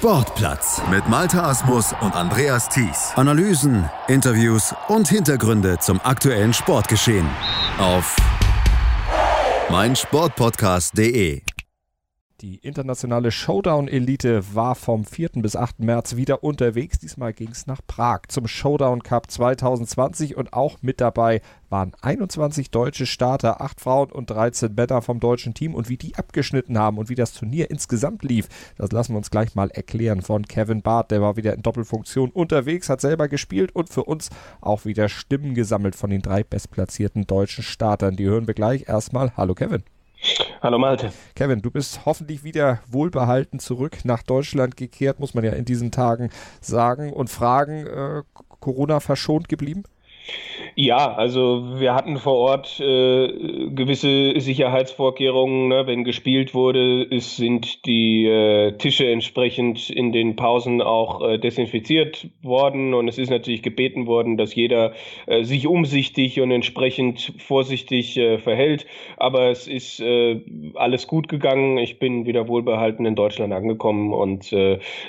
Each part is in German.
Sportplatz mit Malta Asmus und Andreas Thies. Analysen, Interviews und Hintergründe zum aktuellen Sportgeschehen auf meinsportpodcast.de. Die internationale Showdown-Elite war vom 4. bis 8. März wieder unterwegs. Diesmal ging es nach Prag zum Showdown Cup 2020 und auch mit dabei waren 21 deutsche Starter, 8 Frauen und 13 Männer vom deutschen Team. Und wie die abgeschnitten haben und wie das Turnier insgesamt lief, das lassen wir uns gleich mal erklären von Kevin Barth. Der war wieder in Doppelfunktion unterwegs, hat selber gespielt und für uns auch wieder Stimmen gesammelt von den drei bestplatzierten deutschen Startern. Die hören wir gleich erstmal. Hallo Kevin. Hallo Malte. Kevin, du bist hoffentlich wieder wohlbehalten zurück nach Deutschland gekehrt, muss man ja in diesen Tagen sagen und fragen, äh, Corona verschont geblieben? Ja, also wir hatten vor Ort äh, gewisse Sicherheitsvorkehrungen. Ne? Wenn gespielt wurde, ist, sind die äh, Tische entsprechend in den Pausen auch äh, desinfiziert worden und es ist natürlich gebeten worden, dass jeder äh, sich umsichtig und entsprechend vorsichtig äh, verhält. Aber es ist äh, alles gut gegangen. Ich bin wieder wohlbehalten in Deutschland angekommen und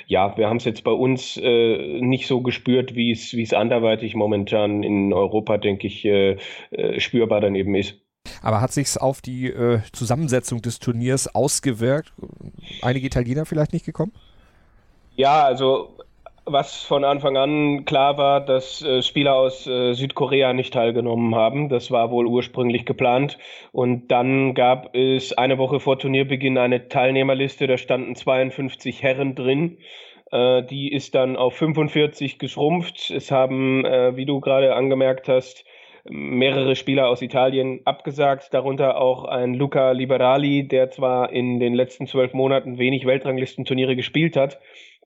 ja, wir haben es jetzt bei uns nicht so gespürt, wie es wie es anderweitig momentan in Europa denke ich, äh, äh, spürbar dann eben ist. Aber hat sich auf die äh, Zusammensetzung des Turniers ausgewirkt? Einige Italiener vielleicht nicht gekommen? Ja, also was von Anfang an klar war, dass äh, Spieler aus äh, Südkorea nicht teilgenommen haben. Das war wohl ursprünglich geplant. Und dann gab es eine Woche vor Turnierbeginn eine Teilnehmerliste, da standen 52 Herren drin. Äh, die ist dann auf 45 geschrumpft. Es haben, äh, wie du gerade angemerkt hast, mehrere Spieler aus Italien abgesagt, darunter auch ein Luca Liberali, der zwar in den letzten zwölf Monaten wenig Weltranglistenturniere gespielt hat,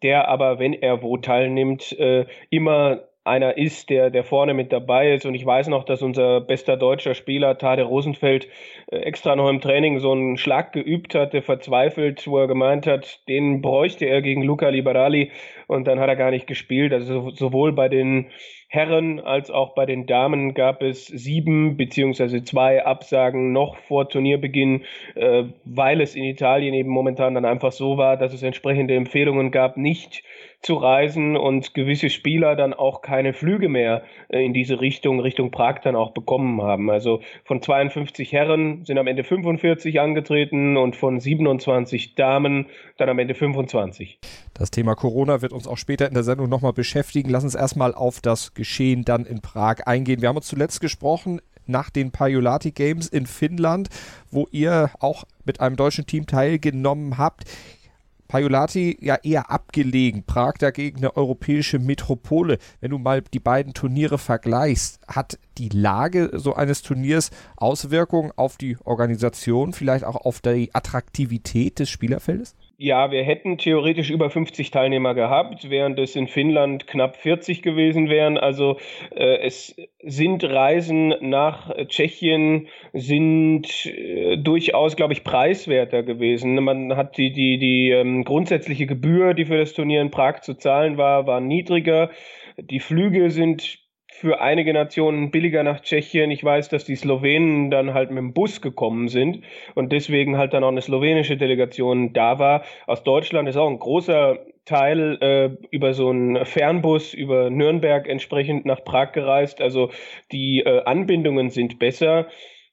der aber, wenn er wo teilnimmt, äh, immer einer ist, der, der vorne mit dabei ist. Und ich weiß noch, dass unser bester deutscher Spieler, Tade Rosenfeld, äh, extra noch im Training so einen Schlag geübt hat, der verzweifelt, wo er gemeint hat, den bräuchte er gegen Luca Liberali. Und dann hat er gar nicht gespielt. Also sowohl bei den Herren als auch bei den Damen gab es sieben beziehungsweise zwei Absagen noch vor Turnierbeginn, äh, weil es in Italien eben momentan dann einfach so war, dass es entsprechende Empfehlungen gab, nicht zu und gewisse Spieler dann auch keine Flüge mehr äh, in diese Richtung, Richtung Prag dann auch bekommen haben. Also von 52 Herren sind am Ende 45 angetreten und von 27 Damen dann am Ende 25. Das Thema Corona wird uns auch später in der Sendung nochmal beschäftigen. Lass uns erstmal auf das Geschehen dann in Prag eingehen. Wir haben uns zuletzt gesprochen nach den Pajulati Games in Finnland, wo ihr auch mit einem deutschen Team teilgenommen habt. Pajolati ja eher abgelegen, Prag dagegen eine europäische Metropole. Wenn du mal die beiden Turniere vergleichst, hat die Lage so eines Turniers Auswirkungen auf die Organisation, vielleicht auch auf die Attraktivität des Spielerfeldes? Ja, wir hätten theoretisch über 50 Teilnehmer gehabt, während es in Finnland knapp 40 gewesen wären. Also äh, es sind Reisen nach Tschechien sind äh, durchaus, glaube ich, preiswerter gewesen. Man hat die die die ähm, grundsätzliche Gebühr, die für das Turnier in Prag zu zahlen war, war niedriger. Die Flüge sind für einige Nationen billiger nach Tschechien. Ich weiß, dass die Slowenen dann halt mit dem Bus gekommen sind und deswegen halt dann auch eine slowenische Delegation da war. Aus Deutschland ist auch ein großer Teil äh, über so einen Fernbus über Nürnberg entsprechend nach Prag gereist. Also die äh, Anbindungen sind besser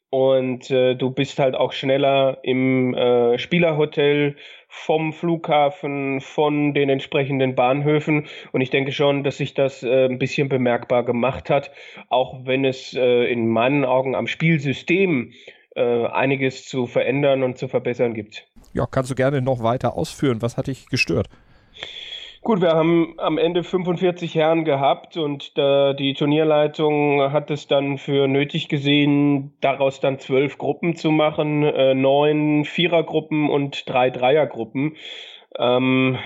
und äh, du bist halt auch schneller im äh, Spielerhotel vom Flughafen, von den entsprechenden Bahnhöfen. Und ich denke schon, dass sich das äh, ein bisschen bemerkbar gemacht hat, auch wenn es äh, in meinen Augen am Spielsystem äh, einiges zu verändern und zu verbessern gibt. Ja, kannst du gerne noch weiter ausführen. Was hat dich gestört? Gut, wir haben am Ende 45 Herren gehabt und äh, die Turnierleitung hat es dann für nötig gesehen, daraus dann zwölf Gruppen zu machen, äh, neun Vierergruppen und drei Dreiergruppen. Ähm,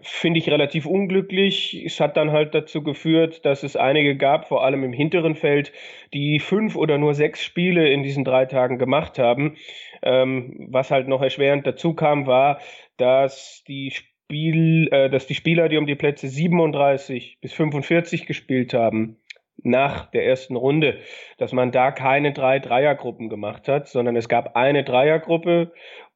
Finde ich relativ unglücklich. Es hat dann halt dazu geführt, dass es einige gab, vor allem im hinteren Feld, die fünf oder nur sechs Spiele in diesen drei Tagen gemacht haben. Ähm, was halt noch erschwerend dazu kam, war, dass die Spiel, äh, dass die Spieler, die um die Plätze 37 bis 45 gespielt haben, nach der ersten Runde, dass man da keine drei Dreiergruppen gemacht hat, sondern es gab eine Dreiergruppe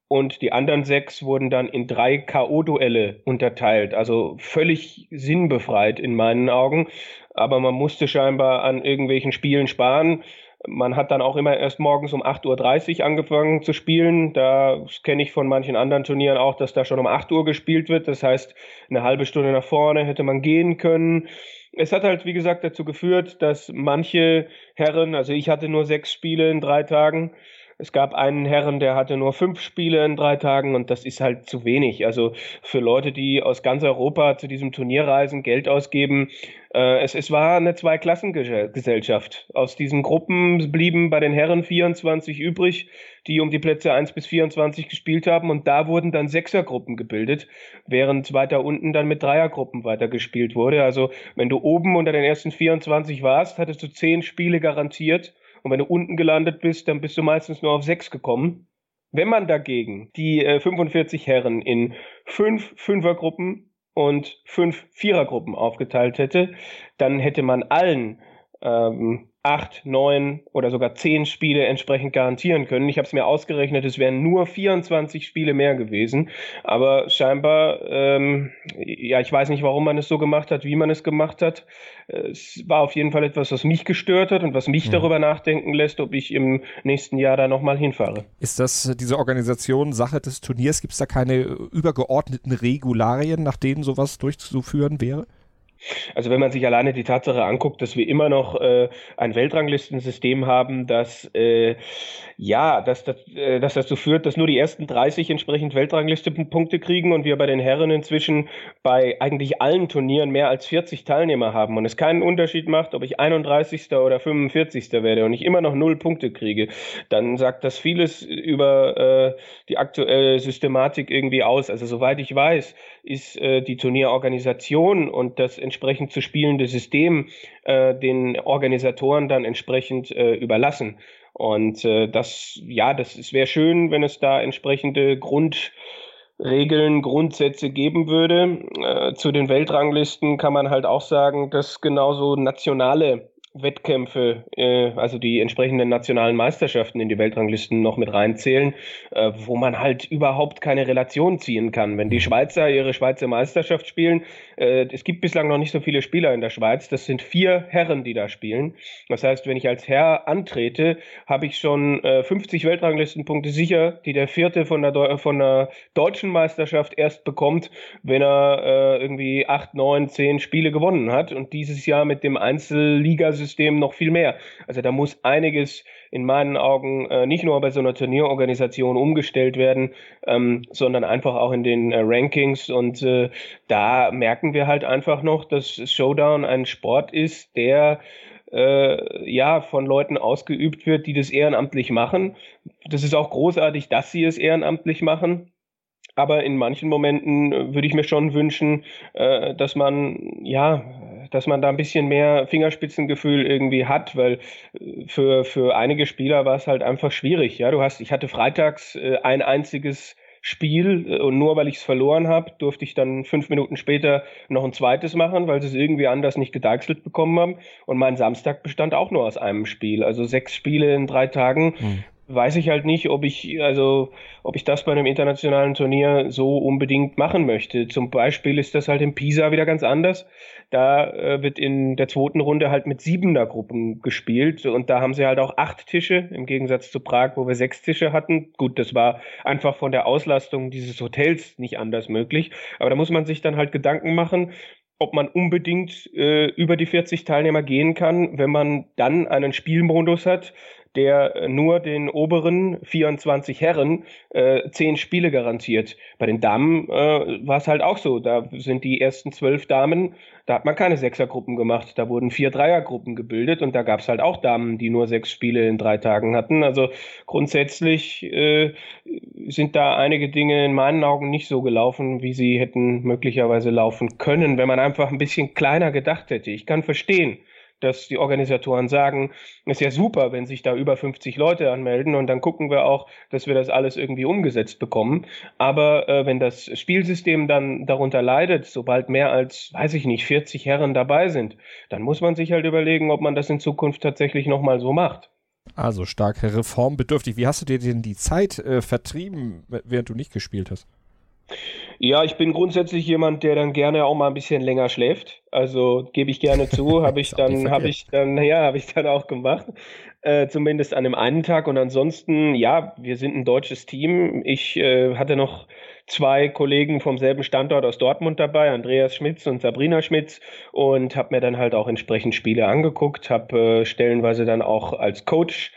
und die anderen sechs wurden dann in drei K.O.-Duelle unterteilt. Also völlig sinnbefreit in meinen Augen. Aber man musste scheinbar an irgendwelchen Spielen sparen. Man hat dann auch immer erst morgens um 8.30 Uhr angefangen zu spielen. Da kenne ich von manchen anderen Turnieren auch, dass da schon um 8 Uhr gespielt wird. Das heißt, eine halbe Stunde nach vorne hätte man gehen können. Es hat halt, wie gesagt, dazu geführt, dass manche Herren, also ich hatte nur sechs Spiele in drei Tagen, es gab einen Herren, der hatte nur fünf Spiele in drei Tagen und das ist halt zu wenig. Also für Leute, die aus ganz Europa zu diesem Turnier reisen, Geld ausgeben, äh, es, es war eine Zweiklassengesellschaft. Aus diesen Gruppen blieben bei den Herren 24 übrig, die um die Plätze 1 bis 24 gespielt haben und da wurden dann Sechsergruppen gebildet, während weiter unten dann mit Dreiergruppen weitergespielt wurde. Also wenn du oben unter den ersten 24 warst, hattest du zehn Spiele garantiert und wenn du unten gelandet bist, dann bist du meistens nur auf sechs gekommen. Wenn man dagegen die äh, 45 Herren in fünf Fünfergruppen und fünf Vierergruppen aufgeteilt hätte, dann hätte man allen ähm, acht, neun oder sogar zehn Spiele entsprechend garantieren können. Ich habe es mir ausgerechnet, es wären nur 24 Spiele mehr gewesen. Aber scheinbar, ähm, ja, ich weiß nicht, warum man es so gemacht hat, wie man es gemacht hat. Es war auf jeden Fall etwas, was mich gestört hat und was mich mhm. darüber nachdenken lässt, ob ich im nächsten Jahr da nochmal hinfahre. Ist das diese Organisation Sache des Turniers? Gibt es da keine übergeordneten Regularien, nach denen sowas durchzuführen wäre? Also wenn man sich alleine die Tatsache anguckt, dass wir immer noch äh, ein Weltranglistensystem haben, dass äh, ja, dass, dass, äh, dass dazu führt, dass nur die ersten 30 entsprechend Weltranglistenpunkte kriegen und wir bei den Herren inzwischen bei eigentlich allen Turnieren mehr als 40 Teilnehmer haben und es keinen Unterschied macht, ob ich 31. oder 45. werde und ich immer noch null Punkte kriege, dann sagt das vieles über äh, die aktuelle Systematik irgendwie aus. Also soweit ich weiß, ist äh, die Turnierorganisation und das entsprechend zu spielende System äh, den Organisatoren dann entsprechend äh, überlassen. Und äh, das, ja, das wäre schön, wenn es da entsprechende Grundregeln, Grundsätze geben würde. Äh, zu den Weltranglisten kann man halt auch sagen, dass genauso nationale Wettkämpfe, äh, also die entsprechenden nationalen Meisterschaften in die Weltranglisten noch mit reinzählen, äh, wo man halt überhaupt keine Relation ziehen kann. Wenn die. Schweizer ihre Schweizer Meisterschaft spielen, äh, es gibt bislang noch nicht so viele Spieler in der Schweiz, das sind vier Herren, die da spielen. Das heißt, wenn ich als Herr antrete, habe ich schon äh, 50 Weltranglistenpunkte sicher, die der vierte von der, Deu von der deutschen Meisterschaft erst bekommt, wenn er äh, irgendwie acht, neun, zehn Spiele gewonnen hat und dieses Jahr mit dem Einzelligasystem System noch viel mehr. Also da muss einiges in meinen Augen äh, nicht nur bei so einer Turnierorganisation umgestellt werden, ähm, sondern einfach auch in den äh, Rankings. Und äh, da merken wir halt einfach noch, dass Showdown ein Sport ist, der äh, ja von Leuten ausgeübt wird, die das ehrenamtlich machen. Das ist auch großartig, dass sie es ehrenamtlich machen. Aber in manchen Momenten äh, würde ich mir schon wünschen, äh, dass man ja dass man da ein bisschen mehr Fingerspitzengefühl irgendwie hat, weil äh, für, für einige Spieler war es halt einfach schwierig. Ja, du hast, ich hatte freitags äh, ein einziges Spiel äh, und nur weil ich es verloren habe, durfte ich dann fünf Minuten später noch ein zweites machen, weil sie es irgendwie anders nicht gedeichselt bekommen haben. Und mein Samstag bestand auch nur aus einem Spiel. Also sechs Spiele in drei Tagen. Mhm weiß ich halt nicht, ob ich, also, ob ich das bei einem internationalen Turnier so unbedingt machen möchte. Zum Beispiel ist das halt in Pisa wieder ganz anders. Da äh, wird in der zweiten Runde halt mit siebener Gruppen gespielt und da haben sie halt auch acht Tische im Gegensatz zu Prag, wo wir sechs Tische hatten. Gut, das war einfach von der Auslastung dieses Hotels nicht anders möglich. Aber da muss man sich dann halt Gedanken machen, ob man unbedingt äh, über die 40 Teilnehmer gehen kann, wenn man dann einen Spielmodus hat, der nur den oberen 24 Herren äh, 10 Spiele garantiert. Bei den Damen äh, war es halt auch so. Da sind die ersten zwölf Damen, da hat man keine Sechsergruppen gemacht. Da wurden vier Dreiergruppen gebildet und da gab es halt auch Damen, die nur sechs Spiele in drei Tagen hatten. Also grundsätzlich äh, sind da einige Dinge in meinen Augen nicht so gelaufen, wie sie hätten möglicherweise laufen können, wenn man einfach ein bisschen kleiner gedacht hätte. Ich kann verstehen, dass die Organisatoren sagen, ist ja super, wenn sich da über 50 Leute anmelden und dann gucken wir auch, dass wir das alles irgendwie umgesetzt bekommen. Aber äh, wenn das Spielsystem dann darunter leidet, sobald mehr als, weiß ich nicht, 40 Herren dabei sind, dann muss man sich halt überlegen, ob man das in Zukunft tatsächlich nochmal so macht. Also stark reformbedürftig. Wie hast du dir denn die Zeit äh, vertrieben, während du nicht gespielt hast? Ja, ich bin grundsätzlich jemand, der dann gerne auch mal ein bisschen länger schläft. Also gebe ich gerne zu, habe ich dann, habe ich dann, ja, habe ich dann auch gemacht. Äh, zumindest an dem einen Tag. Und ansonsten, ja, wir sind ein deutsches Team. Ich äh, hatte noch zwei Kollegen vom selben Standort aus Dortmund dabei, Andreas Schmitz und Sabrina Schmitz, und habe mir dann halt auch entsprechend Spiele angeguckt, habe äh, stellenweise dann auch als Coach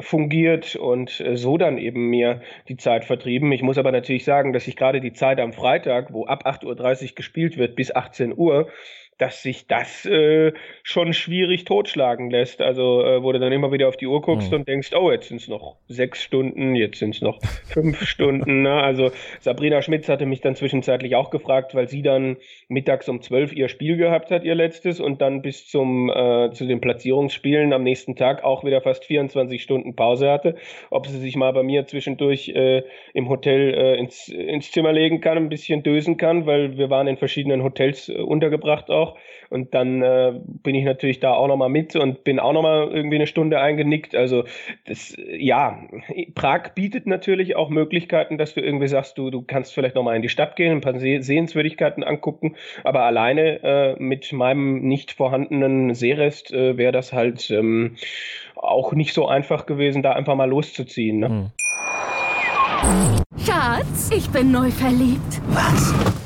fungiert und äh, so dann eben mir die Zeit vertrieben. Ich muss aber natürlich sagen, dass ich gerade die Zeit am Freitag, wo ab 8.30 Uhr gespielt wird, bis 18 Uhr, dass sich das äh, schon schwierig totschlagen lässt. Also, äh, wo du dann immer wieder auf die Uhr guckst mhm. und denkst, oh, jetzt sind es noch sechs Stunden, jetzt sind es noch fünf Stunden. Ne? Also, Sabrina Schmitz hatte mich dann zwischenzeitlich auch gefragt, weil sie dann mittags um zwölf ihr Spiel gehabt hat, ihr letztes, und dann bis zum äh, zu den Platzierungsspielen am nächsten Tag auch wieder fast 24 Stunden Pause hatte. Ob sie sich mal bei mir zwischendurch äh, im Hotel äh, ins, ins Zimmer legen kann, ein bisschen dösen kann, weil wir waren in verschiedenen Hotels äh, untergebracht auch auch. Und dann äh, bin ich natürlich da auch nochmal mit und bin auch nochmal irgendwie eine Stunde eingenickt. Also das, ja, Prag bietet natürlich auch Möglichkeiten, dass du irgendwie sagst, du, du kannst vielleicht nochmal in die Stadt gehen, ein paar Sehenswürdigkeiten angucken. Aber alleine äh, mit meinem nicht vorhandenen Seerest äh, wäre das halt ähm, auch nicht so einfach gewesen, da einfach mal loszuziehen. Ne? Hm. Schatz, ich bin neu verliebt. Was?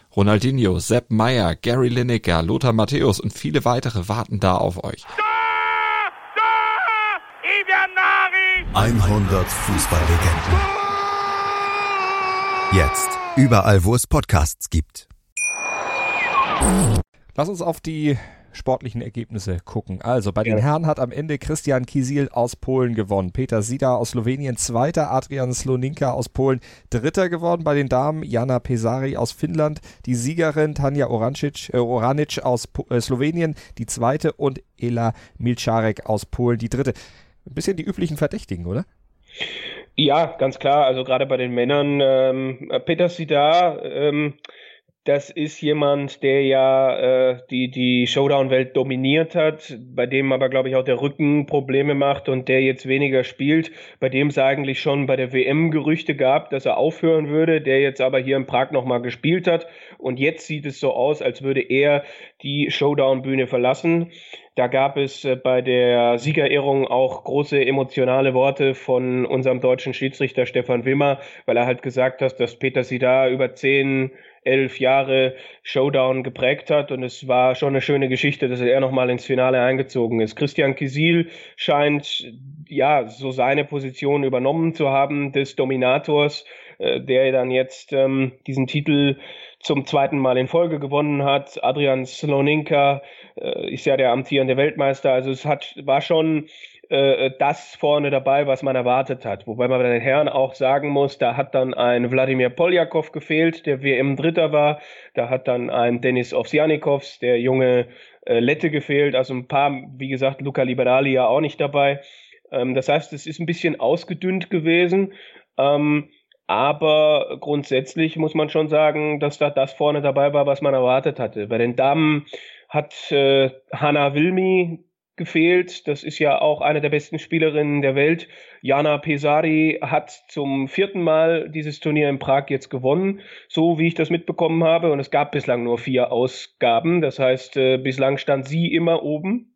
Ronaldinho, Sepp Meyer, Gary Lineker, Lothar Matthäus und viele weitere warten da auf euch. 100 Fußballlegenden. Jetzt überall, wo es Podcasts gibt. Lass uns auf die sportlichen Ergebnisse gucken. Also bei den ja. Herren hat am Ende Christian Kisil aus Polen gewonnen, Peter Sida aus Slowenien Zweiter, Adrian Sloninka aus Polen Dritter geworden. Bei den Damen Jana Pesari aus Finnland, die Siegerin Tanja Orancic, äh, Oranic aus po äh, Slowenien die Zweite und Ela Milcharek aus Polen die Dritte. Ein bisschen die üblichen Verdächtigen, oder? Ja, ganz klar. Also gerade bei den Männern, ähm, Peter Sida, ähm, das ist jemand, der ja äh, die, die Showdown-Welt dominiert hat, bei dem aber, glaube ich, auch der Rücken Probleme macht und der jetzt weniger spielt, bei dem es eigentlich schon bei der WM Gerüchte gab, dass er aufhören würde, der jetzt aber hier in Prag nochmal gespielt hat. Und jetzt sieht es so aus, als würde er die Showdown-Bühne verlassen. Da gab es äh, bei der Siegerehrung auch große emotionale Worte von unserem deutschen Schiedsrichter Stefan Wimmer, weil er halt gesagt hat, dass Peter Sida über zehn elf Jahre Showdown geprägt hat und es war schon eine schöne Geschichte, dass er nochmal ins Finale eingezogen ist. Christian Kisil scheint ja so seine Position übernommen zu haben des Dominators, äh, der dann jetzt ähm, diesen Titel zum zweiten Mal in Folge gewonnen hat. Adrian Sloninka äh, ist ja der amtierende Weltmeister. Also es hat, war schon äh, das vorne dabei, was man erwartet hat. Wobei man bei den Herren auch sagen muss, da hat dann ein Wladimir Poljakov gefehlt, der WM-Dritter war. Da hat dann ein Denis Ovsjanikovs, der junge äh, Lette gefehlt. Also ein paar, wie gesagt, Luca Liberali ja auch nicht dabei. Ähm, das heißt, es ist ein bisschen ausgedünnt gewesen. Ähm, aber grundsätzlich muss man schon sagen, dass da das vorne dabei war, was man erwartet hatte. Bei den Damen hat äh, Hanna Wilmi gefehlt. Das ist ja auch eine der besten Spielerinnen der Welt. Jana Pesari hat zum vierten Mal dieses Turnier in Prag jetzt gewonnen, so wie ich das mitbekommen habe. Und es gab bislang nur vier Ausgaben. Das heißt, äh, bislang stand sie immer oben.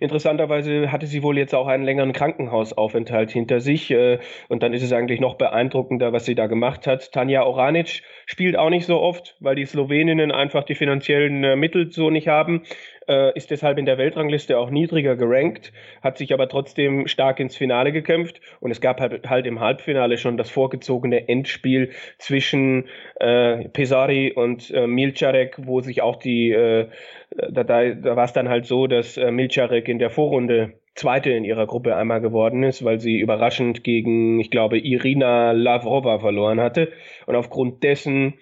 Interessanterweise hatte sie wohl jetzt auch einen längeren Krankenhausaufenthalt hinter sich. Äh, und dann ist es eigentlich noch beeindruckender, was sie da gemacht hat. Tanja Oranic spielt auch nicht so oft, weil die Sloweninnen einfach die finanziellen äh, Mittel so nicht haben äh, ist deshalb in der Weltrangliste auch niedriger gerankt, hat sich aber trotzdem stark ins Finale gekämpft und es gab halt, halt im Halbfinale schon das vorgezogene Endspiel zwischen äh, Pesari und äh, Milcharek, wo sich auch die, äh, da, da, da war es dann halt so, dass äh, Milcharek in der Vorrunde Zweite in ihrer Gruppe einmal geworden ist, weil sie überraschend gegen, ich glaube, Irina Lavrova verloren hatte. Und aufgrund dessen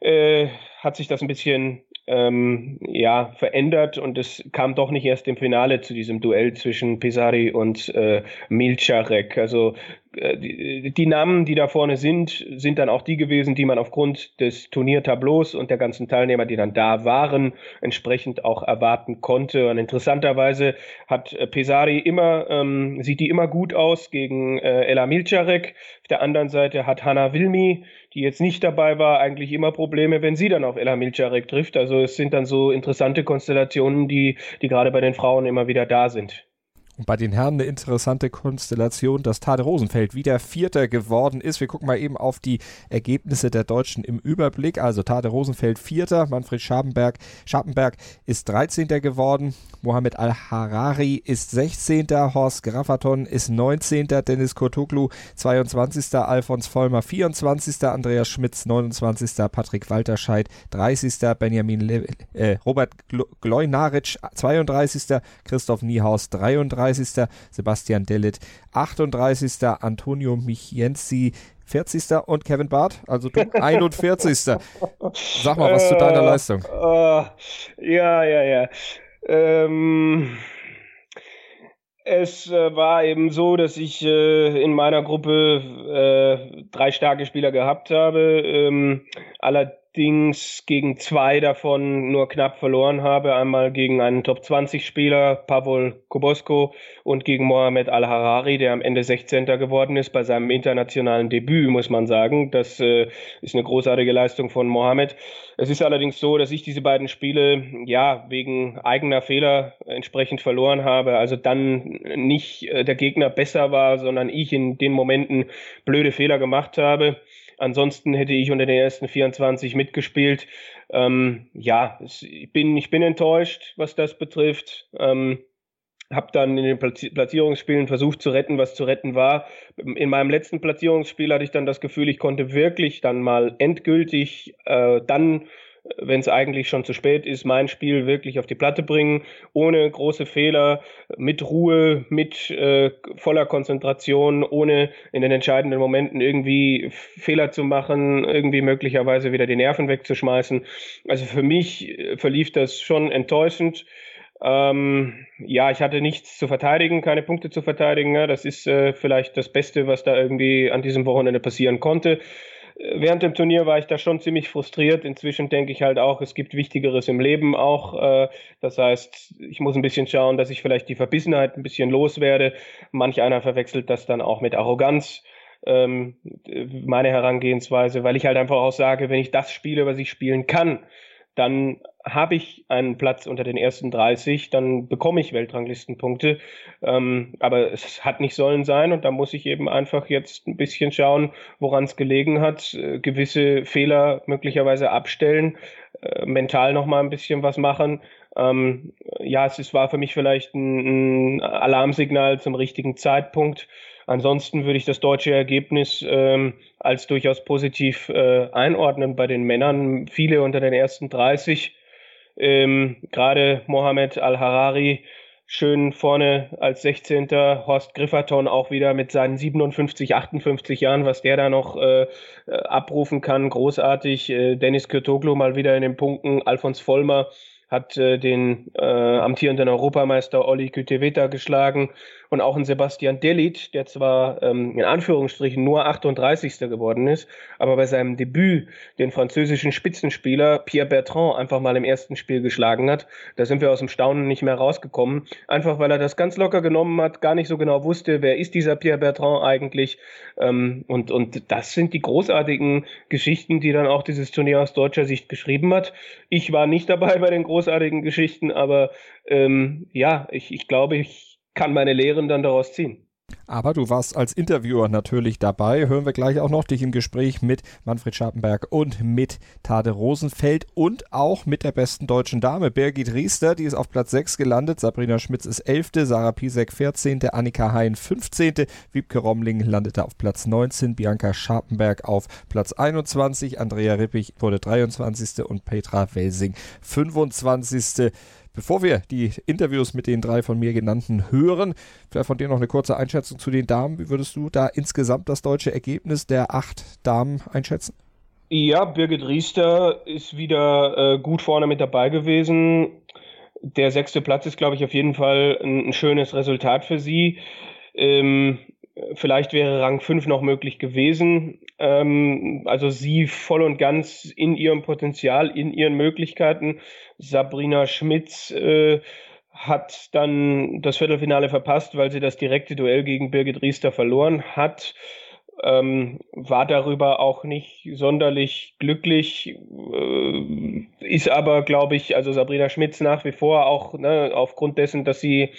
äh, hat sich das ein bisschen ähm, ja, verändert und es kam doch nicht erst im Finale zu diesem Duell zwischen Pesari und äh, Milcharek. Also die, die, Namen, die da vorne sind, sind dann auch die gewesen, die man aufgrund des Turniertableaus und der ganzen Teilnehmer, die dann da waren, entsprechend auch erwarten konnte. Und interessanterweise hat äh, Pesari immer, ähm, sieht die immer gut aus gegen äh, Ella Milcharek. Auf der anderen Seite hat Hanna Wilmi, die jetzt nicht dabei war, eigentlich immer Probleme, wenn sie dann auf Ella Milcharek trifft. Also es sind dann so interessante Konstellationen, die, die gerade bei den Frauen immer wieder da sind. Und bei den Herren eine interessante Konstellation, dass Tade Rosenfeld wieder Vierter geworden ist. Wir gucken mal eben auf die Ergebnisse der Deutschen im Überblick. Also Tade Rosenfeld Vierter, Manfred Schabenberg, Schappenberg ist 13. geworden, Mohamed Al-Harari ist 16. Horst Graffaton ist 19. Dennis Kurtoglu 22. Alfons Vollmer 24. Andreas Schmitz 29. Patrick Walterscheid 30. Benjamin Le äh, Robert Gleunaritsch 32. Christoph Niehaus 33. 37. Sebastian Dellit 38. Antonio Michienzi 40. und Kevin Barth, also du 41. Sag mal was zu deiner äh, Leistung. Uh, ja, ja, ja. Ähm, es äh, war eben so, dass ich äh, in meiner Gruppe äh, drei starke Spieler gehabt habe. Ähm, allerdings allerdings gegen zwei davon nur knapp verloren habe. Einmal gegen einen Top-20-Spieler, Pavol Kobosko, und gegen Mohamed Al-Harari, der am Ende 16. geworden ist bei seinem internationalen Debüt, muss man sagen. Das äh, ist eine großartige Leistung von Mohamed. Es ist allerdings so, dass ich diese beiden Spiele ja wegen eigener Fehler entsprechend verloren habe. Also dann nicht äh, der Gegner besser war, sondern ich in den Momenten blöde Fehler gemacht habe. Ansonsten hätte ich unter den ersten 24 mitgespielt. Ähm, ja, ich bin, ich bin enttäuscht, was das betrifft. Ähm, habe dann in den Platzierungsspielen versucht zu retten, was zu retten war. In meinem letzten Platzierungsspiel hatte ich dann das Gefühl, ich konnte wirklich dann mal endgültig äh, dann wenn es eigentlich schon zu spät ist, mein Spiel wirklich auf die Platte bringen, ohne große Fehler, mit Ruhe, mit äh, voller Konzentration, ohne in den entscheidenden Momenten irgendwie Fehler zu machen, irgendwie möglicherweise wieder die Nerven wegzuschmeißen. Also für mich äh, verlief das schon enttäuschend. Ähm, ja, ich hatte nichts zu verteidigen, keine Punkte zu verteidigen. Ja, das ist äh, vielleicht das Beste, was da irgendwie an diesem Wochenende passieren konnte während dem Turnier war ich da schon ziemlich frustriert. Inzwischen denke ich halt auch, es gibt Wichtigeres im Leben auch. Äh, das heißt, ich muss ein bisschen schauen, dass ich vielleicht die Verbissenheit ein bisschen loswerde. Manch einer verwechselt das dann auch mit Arroganz ähm, meine Herangehensweise, weil ich halt einfach auch sage, wenn ich das spiele, was ich spielen kann, dann habe ich einen Platz unter den ersten 30, dann bekomme ich Weltranglistenpunkte. Ähm, aber es hat nicht sollen sein und da muss ich eben einfach jetzt ein bisschen schauen, woran es gelegen hat, äh, gewisse Fehler möglicherweise abstellen, äh, mental nochmal ein bisschen was machen. Ähm, ja, es, es war für mich vielleicht ein, ein Alarmsignal zum richtigen Zeitpunkt. Ansonsten würde ich das deutsche Ergebnis ähm, als durchaus positiv äh, einordnen bei den Männern. Viele unter den ersten 30. Ähm, Gerade Mohamed Al-Harari schön vorne als 16. Horst Grifferton auch wieder mit seinen 57, 58 Jahren, was der da noch äh, abrufen kann, großartig. Äh, Dennis Kürtoglu mal wieder in den Punkten, Alfons Vollmer hat äh, den äh, amtierenden Europameister Olli Küteveta geschlagen und auch ein Sebastian Delit, der zwar ähm, in Anführungsstrichen nur 38. geworden ist, aber bei seinem Debüt den französischen Spitzenspieler Pierre Bertrand einfach mal im ersten Spiel geschlagen hat. Da sind wir aus dem Staunen nicht mehr rausgekommen, einfach weil er das ganz locker genommen hat, gar nicht so genau wusste, wer ist dieser Pierre Bertrand eigentlich. Ähm, und, und das sind die großartigen Geschichten, die dann auch dieses Turnier aus deutscher Sicht geschrieben hat. Ich war nicht dabei bei den großartigen Geschichten, aber ähm, ja, ich, ich glaube, ich kann meine Lehren dann daraus ziehen. Aber du warst als Interviewer natürlich dabei. Hören wir gleich auch noch dich im Gespräch mit Manfred Scharpenberg und mit Tade Rosenfeld und auch mit der besten deutschen Dame, Birgit Riester, die ist auf Platz 6 gelandet. Sabrina Schmitz ist 11., Sarah Pisek 14., Annika Hein 15., Wiebke Romling landete auf Platz 19, Bianca Scharpenberg auf Platz 21, Andrea Rippich wurde 23. und Petra Welsing 25. Bevor wir die Interviews mit den drei von mir genannten hören, vielleicht von dir noch eine kurze Einschätzung zu den Damen. Wie würdest du da insgesamt das deutsche Ergebnis der acht Damen einschätzen? Ja, Birgit Riester ist wieder äh, gut vorne mit dabei gewesen. Der sechste Platz ist, glaube ich, auf jeden Fall ein, ein schönes Resultat für sie. Ähm, vielleicht wäre Rang 5 noch möglich gewesen. Ähm, also sie voll und ganz in ihrem Potenzial, in ihren Möglichkeiten. Sabrina Schmitz äh, hat dann das Viertelfinale verpasst, weil sie das direkte Duell gegen Birgit Riester verloren hat ähm, war darüber auch nicht sonderlich glücklich, äh, ist aber, glaube ich, also Sabrina Schmitz nach wie vor auch ne, aufgrund dessen, dass sie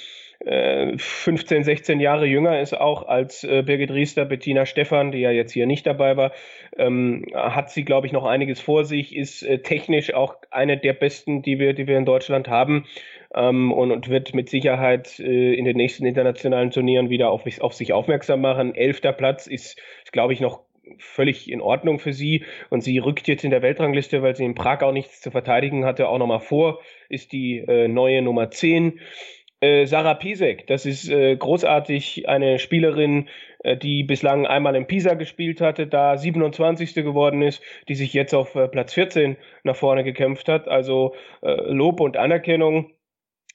15, 16 Jahre jünger ist auch als äh, Birgit Riester, Bettina Stephan, die ja jetzt hier nicht dabei war, ähm, hat sie, glaube ich, noch einiges vor sich, ist äh, technisch auch eine der besten, die wir, die wir in Deutschland haben ähm, und, und, wird mit Sicherheit äh, in den nächsten internationalen Turnieren wieder auf, auf sich aufmerksam machen. Elfter Platz ist, ist glaube ich, noch völlig in Ordnung für sie und sie rückt jetzt in der Weltrangliste, weil sie in Prag auch nichts zu verteidigen hatte, auch nochmal vor, ist die äh, neue Nummer 10. Äh, Sarah Pisek, das ist äh, großartig, eine Spielerin, äh, die bislang einmal in Pisa gespielt hatte, da 27. geworden ist, die sich jetzt auf äh, Platz 14 nach vorne gekämpft hat. Also äh, Lob und Anerkennung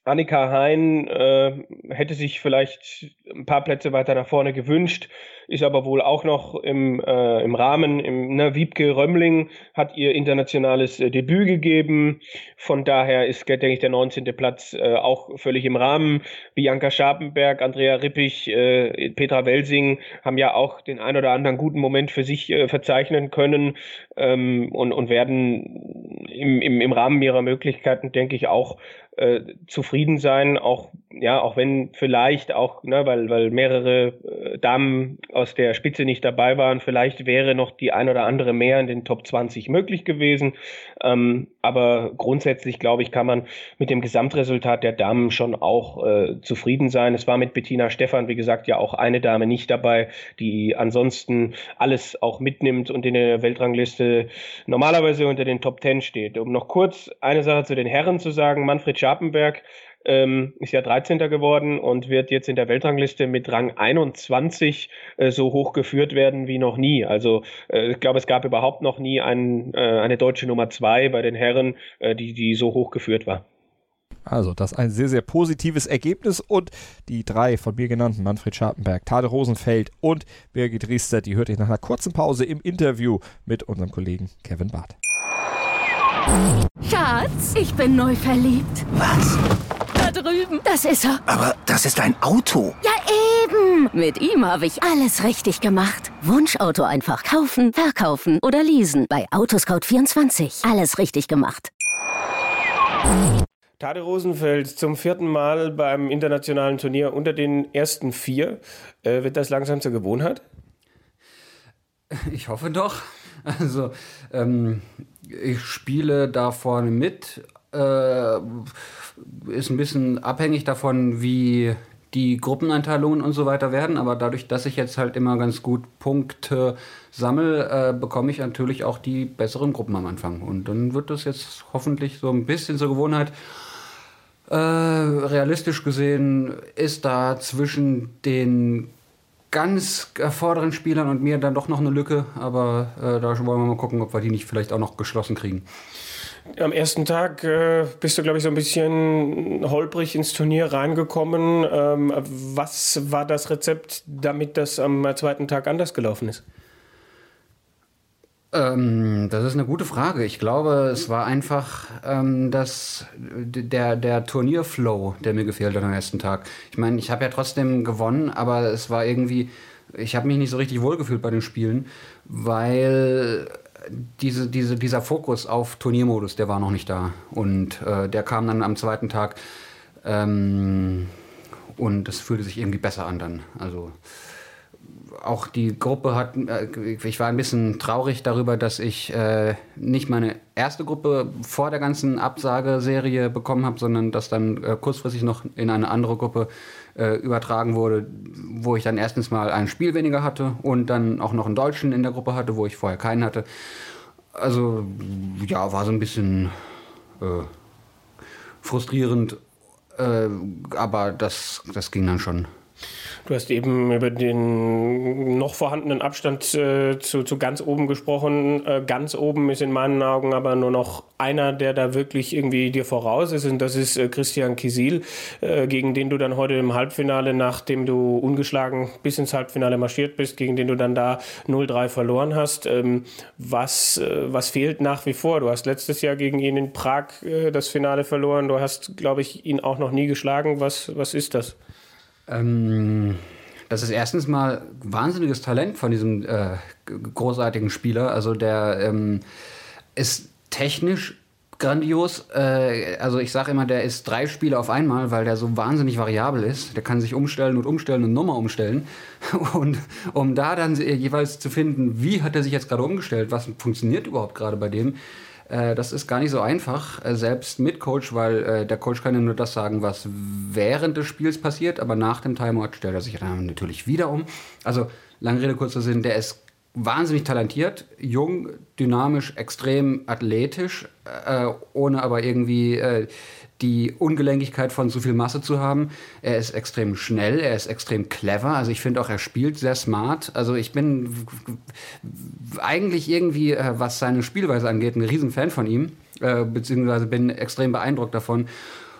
Annika Hein äh, hätte sich vielleicht ein paar Plätze weiter nach vorne gewünscht, ist aber wohl auch noch im, äh, im Rahmen. Im, ne, Wiebke Römmling hat ihr internationales äh, Debüt gegeben. Von daher ist, denke ich, der 19. Platz äh, auch völlig im Rahmen. Bianca Schapenberg, Andrea Rippich, äh, Petra Welsing haben ja auch den ein oder anderen guten Moment für sich äh, verzeichnen können ähm, und, und werden im, im, im Rahmen ihrer Möglichkeiten, denke ich, auch äh, zufrieden sein, auch ja, auch wenn vielleicht auch, ne, weil, weil mehrere äh, Damen aus der Spitze nicht dabei waren, vielleicht wäre noch die ein oder andere mehr in den Top 20 möglich gewesen. Ähm, aber grundsätzlich, glaube ich, kann man mit dem Gesamtresultat der Damen schon auch äh, zufrieden sein. Es war mit Bettina Stephan, wie gesagt, ja auch eine Dame nicht dabei, die ansonsten alles auch mitnimmt und in der Weltrangliste normalerweise unter den Top 10 steht. Um noch kurz eine Sache zu den Herren zu sagen, Manfred Scharpenberg ähm, ist ja 13. geworden und wird jetzt in der Weltrangliste mit Rang 21 äh, so hoch geführt werden wie noch nie. Also äh, ich glaube, es gab überhaupt noch nie ein, äh, eine deutsche Nummer 2 bei den Herren, äh, die, die so hoch geführt war. Also, das ist ein sehr, sehr positives Ergebnis und die drei von mir genannten, Manfred Scharpenberg, Tade Rosenfeld und Birgit Riester, die hört ihr nach einer kurzen Pause im Interview mit unserem Kollegen Kevin Barth. Schatz, ich bin neu verliebt. Was? Drüben. Das ist er. Aber das ist ein Auto. Ja, eben. Mit ihm habe ich alles richtig gemacht. Wunschauto einfach kaufen, verkaufen oder leasen. Bei Autoscout24. Alles richtig gemacht. Tade Rosenfeld zum vierten Mal beim internationalen Turnier unter den ersten vier. Äh, wird das langsam zur Gewohnheit? Ich hoffe doch. Also, ähm, ich spiele da vorne mit. Äh, ist ein bisschen abhängig davon, wie die Gruppeneinteilungen und so weiter werden. Aber dadurch, dass ich jetzt halt immer ganz gut Punkte sammle, äh, bekomme ich natürlich auch die besseren Gruppen am Anfang. Und dann wird das jetzt hoffentlich so ein bisschen zur Gewohnheit. Äh, realistisch gesehen ist da zwischen den ganz vorderen Spielern und mir dann doch noch eine Lücke, aber äh, da wollen wir mal gucken, ob wir die nicht vielleicht auch noch geschlossen kriegen. Am ersten Tag äh, bist du, glaube ich, so ein bisschen holprig ins Turnier reingekommen. Ähm, was war das Rezept, damit das am zweiten Tag anders gelaufen ist? Ähm, das ist eine gute Frage. Ich glaube, es war einfach ähm, das, der, der Turnierflow, der mir gefehlt hat am ersten Tag. Ich meine, ich habe ja trotzdem gewonnen, aber es war irgendwie, ich habe mich nicht so richtig wohlgefühlt bei den Spielen, weil diese, diese, dieser Fokus auf Turniermodus, der war noch nicht da. Und äh, der kam dann am zweiten Tag. Ähm, und es fühlte sich irgendwie besser an dann. Also auch die Gruppe hat, äh, ich war ein bisschen traurig darüber, dass ich äh, nicht meine erste Gruppe vor der ganzen Absageserie bekommen habe, sondern dass dann äh, kurzfristig noch in eine andere Gruppe äh, übertragen wurde, wo ich dann erstens mal ein Spiel weniger hatte und dann auch noch einen Deutschen in der Gruppe hatte, wo ich vorher keinen hatte. Also ja, war so ein bisschen äh, frustrierend, äh, aber das, das ging dann schon. Du hast eben über den noch vorhandenen Abstand äh, zu, zu ganz oben gesprochen. Äh, ganz oben ist in meinen Augen aber nur noch einer, der da wirklich irgendwie dir voraus ist. Und das ist äh, Christian Kisil, äh, gegen den du dann heute im Halbfinale, nachdem du ungeschlagen bis ins Halbfinale marschiert bist, gegen den du dann da 0-3 verloren hast. Ähm, was, äh, was fehlt nach wie vor? Du hast letztes Jahr gegen ihn in Prag äh, das Finale verloren. Du hast, glaube ich, ihn auch noch nie geschlagen. Was, was ist das? Ähm, das ist erstens mal wahnsinniges Talent von diesem äh, großartigen Spieler. Also der ähm, ist technisch grandios. Äh, also ich sage immer, der ist drei Spiele auf einmal, weil der so wahnsinnig variabel ist. Der kann sich umstellen und umstellen und nochmal umstellen. Und um da dann jeweils zu finden, wie hat er sich jetzt gerade umgestellt, was funktioniert überhaupt gerade bei dem, äh, das ist gar nicht so einfach, äh, selbst mit Coach, weil äh, der Coach kann ja nur das sagen, was während des Spiels passiert, aber nach dem Timeout stellt er sich dann natürlich wieder um. Also, lange Rede, kurzer Sinn, der ist wahnsinnig talentiert, jung, dynamisch, extrem athletisch, äh, ohne aber irgendwie äh, die Ungelenkigkeit von zu viel Masse zu haben. Er ist extrem schnell, er ist extrem clever. Also ich finde auch, er spielt sehr smart. Also ich bin eigentlich irgendwie, äh, was seine Spielweise angeht, ein Riesenfan von ihm, äh, beziehungsweise bin extrem beeindruckt davon.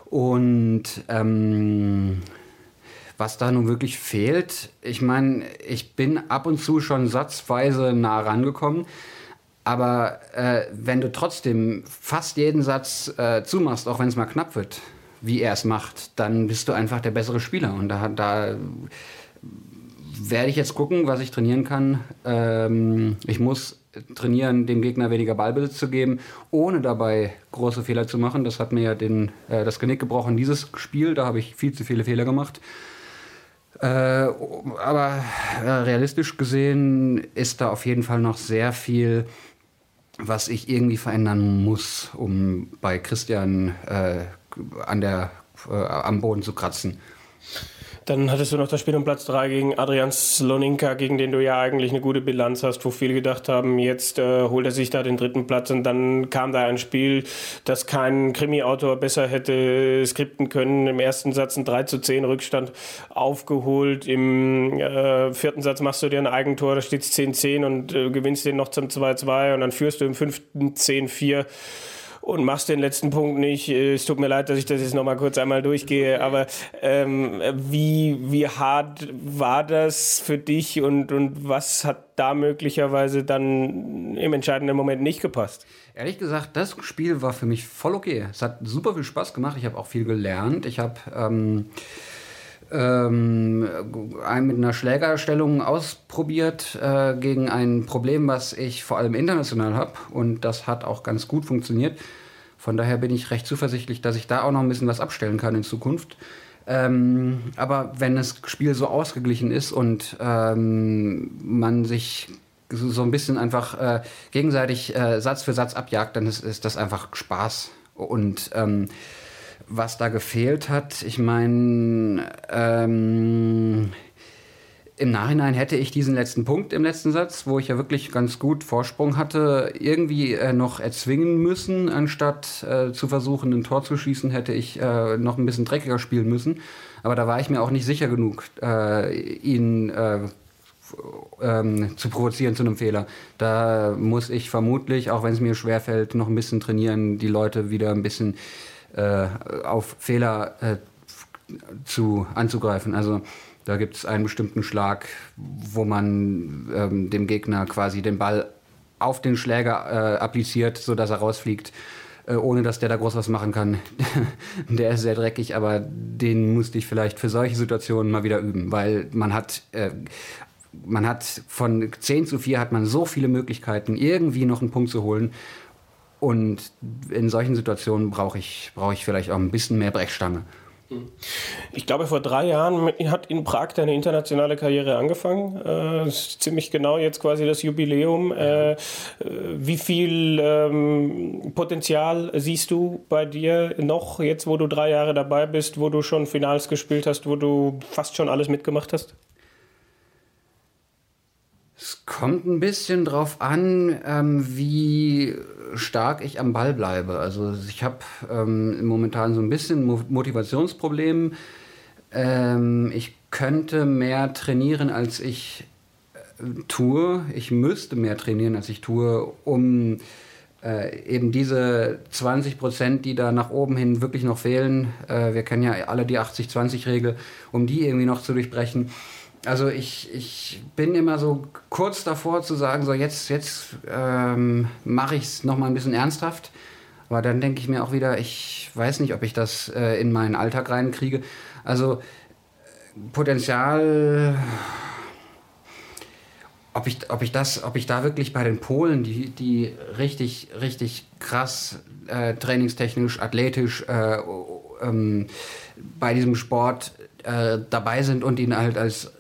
Und ähm, was da nun wirklich fehlt, ich meine, ich bin ab und zu schon satzweise nah rangekommen. Aber äh, wenn du trotzdem fast jeden Satz äh, zumachst, auch wenn es mal knapp wird, wie er es macht, dann bist du einfach der bessere Spieler. Und da, da werde ich jetzt gucken, was ich trainieren kann. Ähm, ich muss trainieren, dem Gegner weniger Ballbesitz zu geben, ohne dabei große Fehler zu machen. Das hat mir ja den, äh, das Genick gebrochen, dieses Spiel. Da habe ich viel zu viele Fehler gemacht. Äh, aber äh, realistisch gesehen ist da auf jeden Fall noch sehr viel was ich irgendwie verändern muss, um bei Christian äh, an der, äh, am Boden zu kratzen. Dann hattest du noch das Spiel um Platz 3 gegen Adrian Sloninka, gegen den du ja eigentlich eine gute Bilanz hast, wo viele gedacht haben, jetzt äh, holt er sich da den dritten Platz und dann kam da ein Spiel, das kein Krimi-Autor besser hätte skripten können. Im ersten Satz ein 3 zu 10 Rückstand aufgeholt. Im äh, vierten Satz machst du dir ein Eigentor, da steht es 10-10 und äh, gewinnst den noch zum 2-2 und dann führst du im fünften 10-4 und machst den letzten Punkt nicht. Äh, es tut mir leid, dass ich das jetzt nochmal kurz einmal durchgehe, aber ähm, wie, wie hart war das für dich und, und was hat da möglicherweise dann im entscheidenden Moment nicht gepasst? Ehrlich gesagt, das Spiel war für mich voll okay. Es hat super viel Spaß gemacht. Ich habe auch viel gelernt. Ich habe ähm, ähm, mit einer Schlägerstellung ausprobiert äh, gegen ein Problem, was ich vor allem international habe. Und das hat auch ganz gut funktioniert. Von daher bin ich recht zuversichtlich, dass ich da auch noch ein bisschen was abstellen kann in Zukunft. Ähm, aber wenn das Spiel so ausgeglichen ist und ähm, man sich so, ein bisschen einfach äh, gegenseitig äh, Satz für Satz abjagt, dann ist, ist das einfach Spaß. Und ähm, was da gefehlt hat. Ich meine, ähm, im Nachhinein hätte ich diesen letzten Punkt im letzten Satz, wo ich ja wirklich ganz gut Vorsprung hatte, irgendwie äh, noch erzwingen müssen, anstatt äh, zu versuchen, ein Tor zu schießen, hätte ich äh, noch ein bisschen dreckiger spielen müssen. Aber da war ich mir auch nicht sicher genug, äh, ihn äh, ähm, zu provozieren zu einem Fehler. Da muss ich vermutlich, auch wenn es mir schwerfällt, noch ein bisschen trainieren, die Leute wieder ein bisschen äh, auf Fehler äh, zu, anzugreifen. Also da gibt es einen bestimmten Schlag, wo man ähm, dem Gegner quasi den Ball auf den Schläger äh, appliziert, sodass er rausfliegt, äh, ohne dass der da groß was machen kann. der ist sehr dreckig, aber den musste ich vielleicht für solche Situationen mal wieder üben, weil man hat äh, man hat von 10 zu 4 hat man so viele Möglichkeiten, irgendwie noch einen Punkt zu holen. Und in solchen Situationen brauche ich, brauch ich vielleicht auch ein bisschen mehr Brechstange. Ich glaube, vor drei Jahren hat in Prag deine internationale Karriere angefangen. Äh, ziemlich genau jetzt quasi das Jubiläum. Äh, wie viel ähm, Potenzial siehst du bei dir noch, jetzt wo du drei Jahre dabei bist, wo du schon Finals gespielt hast, wo du fast schon alles mitgemacht hast? Kommt ein bisschen drauf an, ähm, wie stark ich am Ball bleibe. Also ich habe ähm, momentan so ein bisschen Mo Motivationsproblem. Ähm, ich könnte mehr trainieren, als ich äh, tue. Ich müsste mehr trainieren, als ich tue, um äh, eben diese 20 Prozent, die da nach oben hin wirklich noch fehlen, äh, wir kennen ja alle die 80-20-Regel, um die irgendwie noch zu durchbrechen. Also ich, ich bin immer so kurz davor zu sagen, so jetzt, jetzt ähm, mache ich es nochmal ein bisschen ernsthaft. Aber dann denke ich mir auch wieder, ich weiß nicht, ob ich das äh, in meinen Alltag reinkriege. Also Potenzial ob ich, ob ich das, ob ich da wirklich bei den Polen, die, die richtig, richtig krass äh, trainingstechnisch, athletisch äh, ähm, bei diesem Sport äh, dabei sind und ihn halt als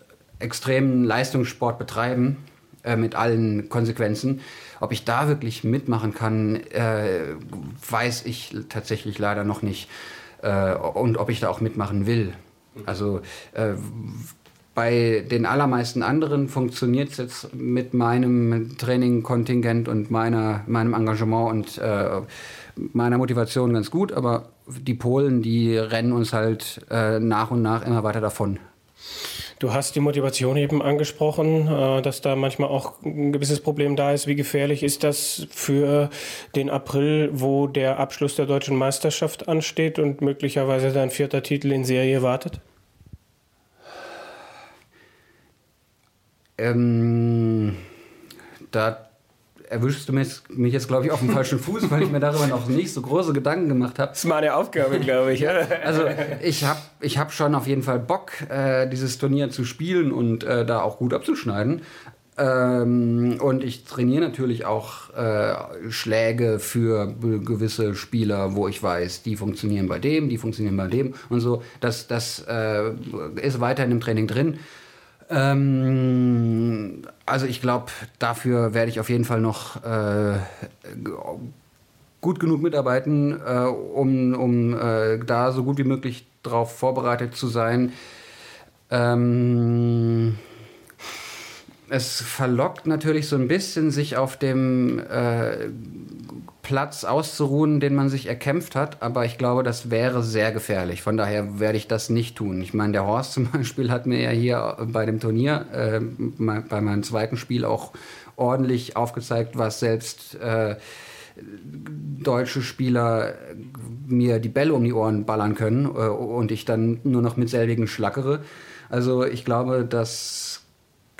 extremen Leistungssport betreiben, äh, mit allen Konsequenzen. Ob ich da wirklich mitmachen kann, äh, weiß ich tatsächlich leider noch nicht. Äh, und ob ich da auch mitmachen will. Also bei den allermeisten anderen funktioniert es jetzt mit meinem Trainingkontingent und meiner, meinem Engagement und äh, meiner Motivation ganz gut, aber die Polen, die rennen uns halt äh, nach und nach immer weiter davon. Du hast die Motivation eben angesprochen, äh, dass da manchmal auch ein gewisses Problem da ist. Wie gefährlich ist das für den April, wo der Abschluss der deutschen Meisterschaft ansteht und möglicherweise dein vierter Titel in Serie wartet? Ähm, da erwischst du mich, mich jetzt, glaube ich, auf dem falschen Fuß, weil ich mir darüber noch nicht so große Gedanken gemacht habe. Das ist meine Aufgabe, glaube ich. also ich habe ich hab schon auf jeden Fall Bock, äh, dieses Turnier zu spielen und äh, da auch gut abzuschneiden. Ähm, und ich trainiere natürlich auch äh, Schläge für gewisse Spieler, wo ich weiß, die funktionieren bei dem, die funktionieren bei dem und so. Das, das äh, ist weiter in dem Training drin. Ähm, also ich glaube, dafür werde ich auf jeden Fall noch äh, gut genug mitarbeiten, äh, um, um äh, da so gut wie möglich darauf vorbereitet zu sein. Ähm, es verlockt natürlich so ein bisschen, sich auf dem äh, Platz auszuruhen, den man sich erkämpft hat. Aber ich glaube, das wäre sehr gefährlich. Von daher werde ich das nicht tun. Ich meine, der Horst zum Beispiel hat mir ja hier bei dem Turnier, äh, bei meinem zweiten Spiel auch ordentlich aufgezeigt, was selbst äh, deutsche Spieler mir die Bälle um die Ohren ballern können äh, und ich dann nur noch mit selbigen schlackere. Also ich glaube, dass,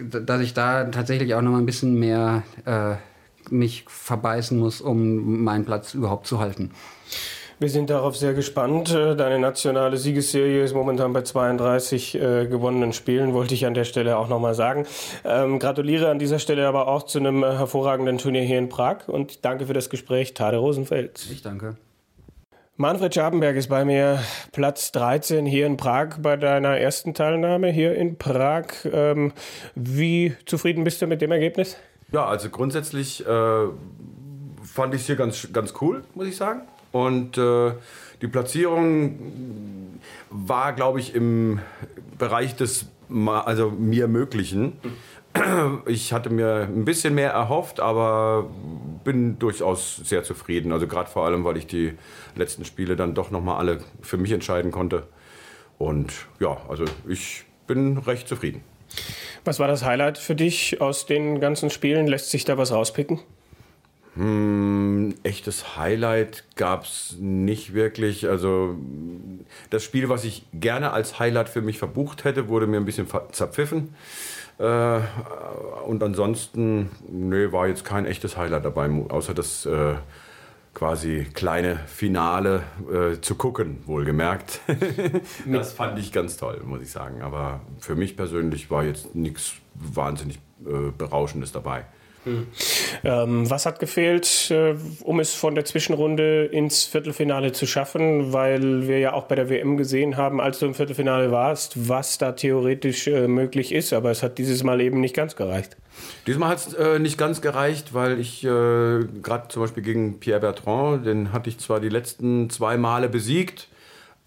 dass ich da tatsächlich auch noch mal ein bisschen mehr äh, mich verbeißen muss, um meinen Platz überhaupt zu halten. Wir sind darauf sehr gespannt. Äh, deine nationale Siegesserie ist momentan bei 32 äh, gewonnenen Spielen, wollte ich an der Stelle auch nochmal sagen. Ähm, gratuliere an dieser Stelle aber auch zu einem äh, hervorragenden Turnier hier in Prag und danke für das Gespräch, Tade Rosenfeld. Ich danke. Manfred Schabenberg ist bei mir, Platz 13 hier in Prag bei deiner ersten Teilnahme hier in Prag. Ähm, wie zufrieden bist du mit dem Ergebnis? Ja, also grundsätzlich äh, fand ich es hier ganz, ganz cool, muss ich sagen. Und äh, die Platzierung war, glaube ich, im Bereich des also mir Möglichen. Ich hatte mir ein bisschen mehr erhofft, aber bin durchaus sehr zufrieden. Also gerade vor allem, weil ich die letzten Spiele dann doch nochmal alle für mich entscheiden konnte. Und ja, also ich bin recht zufrieden. Was war das Highlight für dich aus den ganzen Spielen? Lässt sich da was rauspicken? Hm, echtes Highlight gab es nicht wirklich. Also das Spiel, was ich gerne als Highlight für mich verbucht hätte, wurde mir ein bisschen zerpfiffen. Äh, und ansonsten, nee, war jetzt kein echtes Highlight dabei, außer das äh, quasi kleine Finale äh, zu gucken, wohlgemerkt. das fand ich ganz toll, muss ich sagen. Aber für mich persönlich war jetzt nichts wahnsinnig äh, Berauschendes dabei. Hm. Ähm, was hat gefehlt, äh, um es von der Zwischenrunde ins Viertelfinale zu schaffen? Weil wir ja auch bei der WM gesehen haben, als du im Viertelfinale warst, was da theoretisch äh, möglich ist. Aber es hat dieses Mal eben nicht ganz gereicht. Diesmal hat es äh, nicht ganz gereicht, weil ich äh, gerade zum Beispiel gegen Pierre Bertrand, den hatte ich zwar die letzten zwei Male besiegt,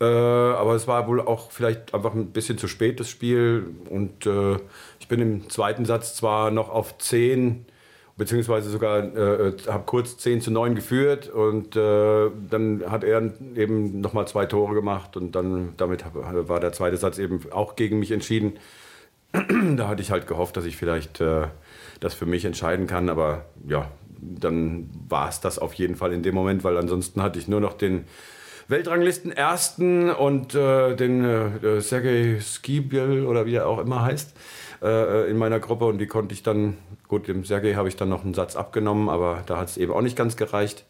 Äh, aber es war wohl auch vielleicht einfach ein bisschen zu spät, das Spiel. Und äh, ich bin im zweiten Satz zwar noch auf 10, beziehungsweise sogar äh, habe kurz 10 zu 9 geführt. Und äh, dann hat er eben nochmal zwei Tore gemacht. Und dann damit war der zweite Satz eben auch gegen mich entschieden. da hatte ich halt gehofft, dass ich vielleicht äh, das für mich entscheiden kann. Aber ja, dann war es das auf jeden Fall in dem Moment, weil ansonsten hatte ich nur noch den Weltranglisten Ersten und äh, den äh, Sergei Skibiel oder wie er auch immer heißt äh, in meiner Gruppe und die konnte ich dann, gut, dem Sergei habe ich dann noch einen Satz abgenommen, aber da hat es eben auch nicht ganz gereicht.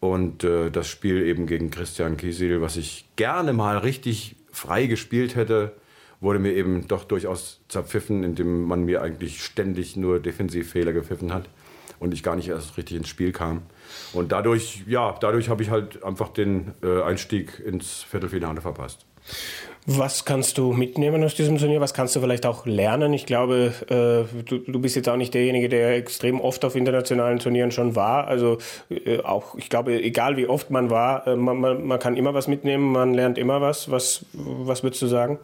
Und äh, das Spiel eben gegen Christian Kiesil, was ich gerne mal richtig frei gespielt hätte, wurde mir eben doch durchaus zerpfiffen, indem man mir eigentlich ständig nur Defensivfehler gepfiffen hat und ich gar nicht erst richtig ins Spiel kam. Und dadurch, ja, dadurch habe ich halt einfach den äh, Einstieg ins Viertelfinale verpasst. Was kannst du mitnehmen aus diesem Turnier? Was kannst du vielleicht auch lernen? Ich glaube, äh, du, du, bist jetzt auch nicht derjenige, der extrem oft auf internationalen Turnieren schon war. Also äh, auch, ich glaube, egal wie oft man war, äh, man, man, man, kann immer was mitnehmen, man lernt immer was. Was, was würdest du sagen?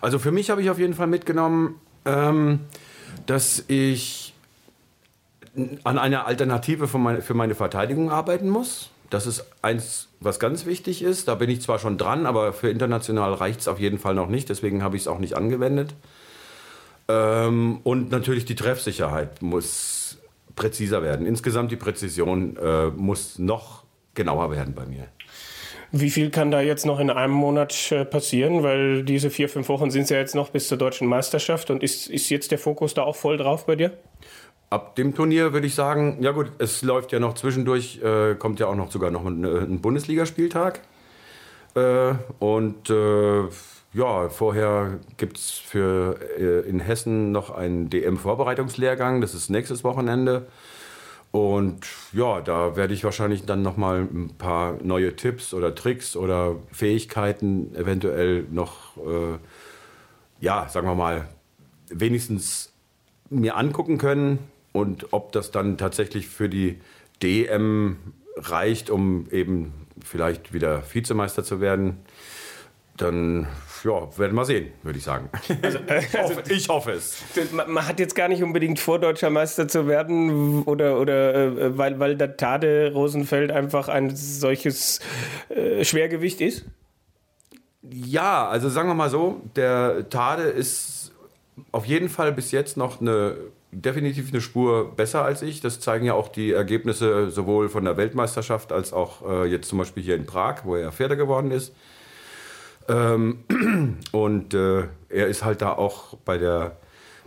Also für mich habe ich auf jeden Fall mitgenommen, ähm, dass ich an einer Alternative für meine, für meine Verteidigung arbeiten muss. Das ist eins, was ganz wichtig ist. Da bin ich zwar schon dran, aber für international reicht es auf jeden Fall noch nicht. Deswegen habe ich es auch nicht angewendet. Ähm, und natürlich die Treffsicherheit muss präziser werden. Insgesamt die Präzision äh, muss noch genauer werden bei mir. Wie viel kann da jetzt noch in einem Monat äh, passieren? Weil diese vier, fünf Wochen sind es ja jetzt noch bis zur deutschen Meisterschaft. Und ist, ist jetzt der Fokus da auch voll drauf bei dir? Ab dem Turnier würde ich sagen, ja gut, es läuft ja noch zwischendurch, äh, kommt ja auch noch sogar noch ein, ein Bundesligaspieltag. Äh, und äh, ja, vorher gibt es für äh, in Hessen noch einen DM-Vorbereitungslehrgang, das ist nächstes Wochenende. Und ja, da werde ich wahrscheinlich dann noch mal ein paar neue Tipps oder Tricks oder Fähigkeiten eventuell noch, äh, ja, sagen wir mal, wenigstens mir angucken können und ob das dann tatsächlich für die DM reicht, um eben vielleicht wieder Vizemeister zu werden, dann ja, werden wir sehen, würde ich sagen. Also, ich, hoffe, ich, hoffe, es. Man hat jetzt gar nicht unbedingt vor, deutscher Meister zu werden, oder, oder äh, weil, weil der Tade Rosenfeld einfach ein solches äh, Schwergewicht ist? Ja, also sagen wir mal so, der Tade ist auf jeden Fall bis jetzt noch eine definitiv eine Spur besser als ich. Das zeigen ja auch die Ergebnisse sowohl von der Weltmeisterschaft als auch äh, jetzt zum Beispiel hier in Prag, wo er Vierter geworden ist. Ähm, und äh, er ist halt da auch bei der,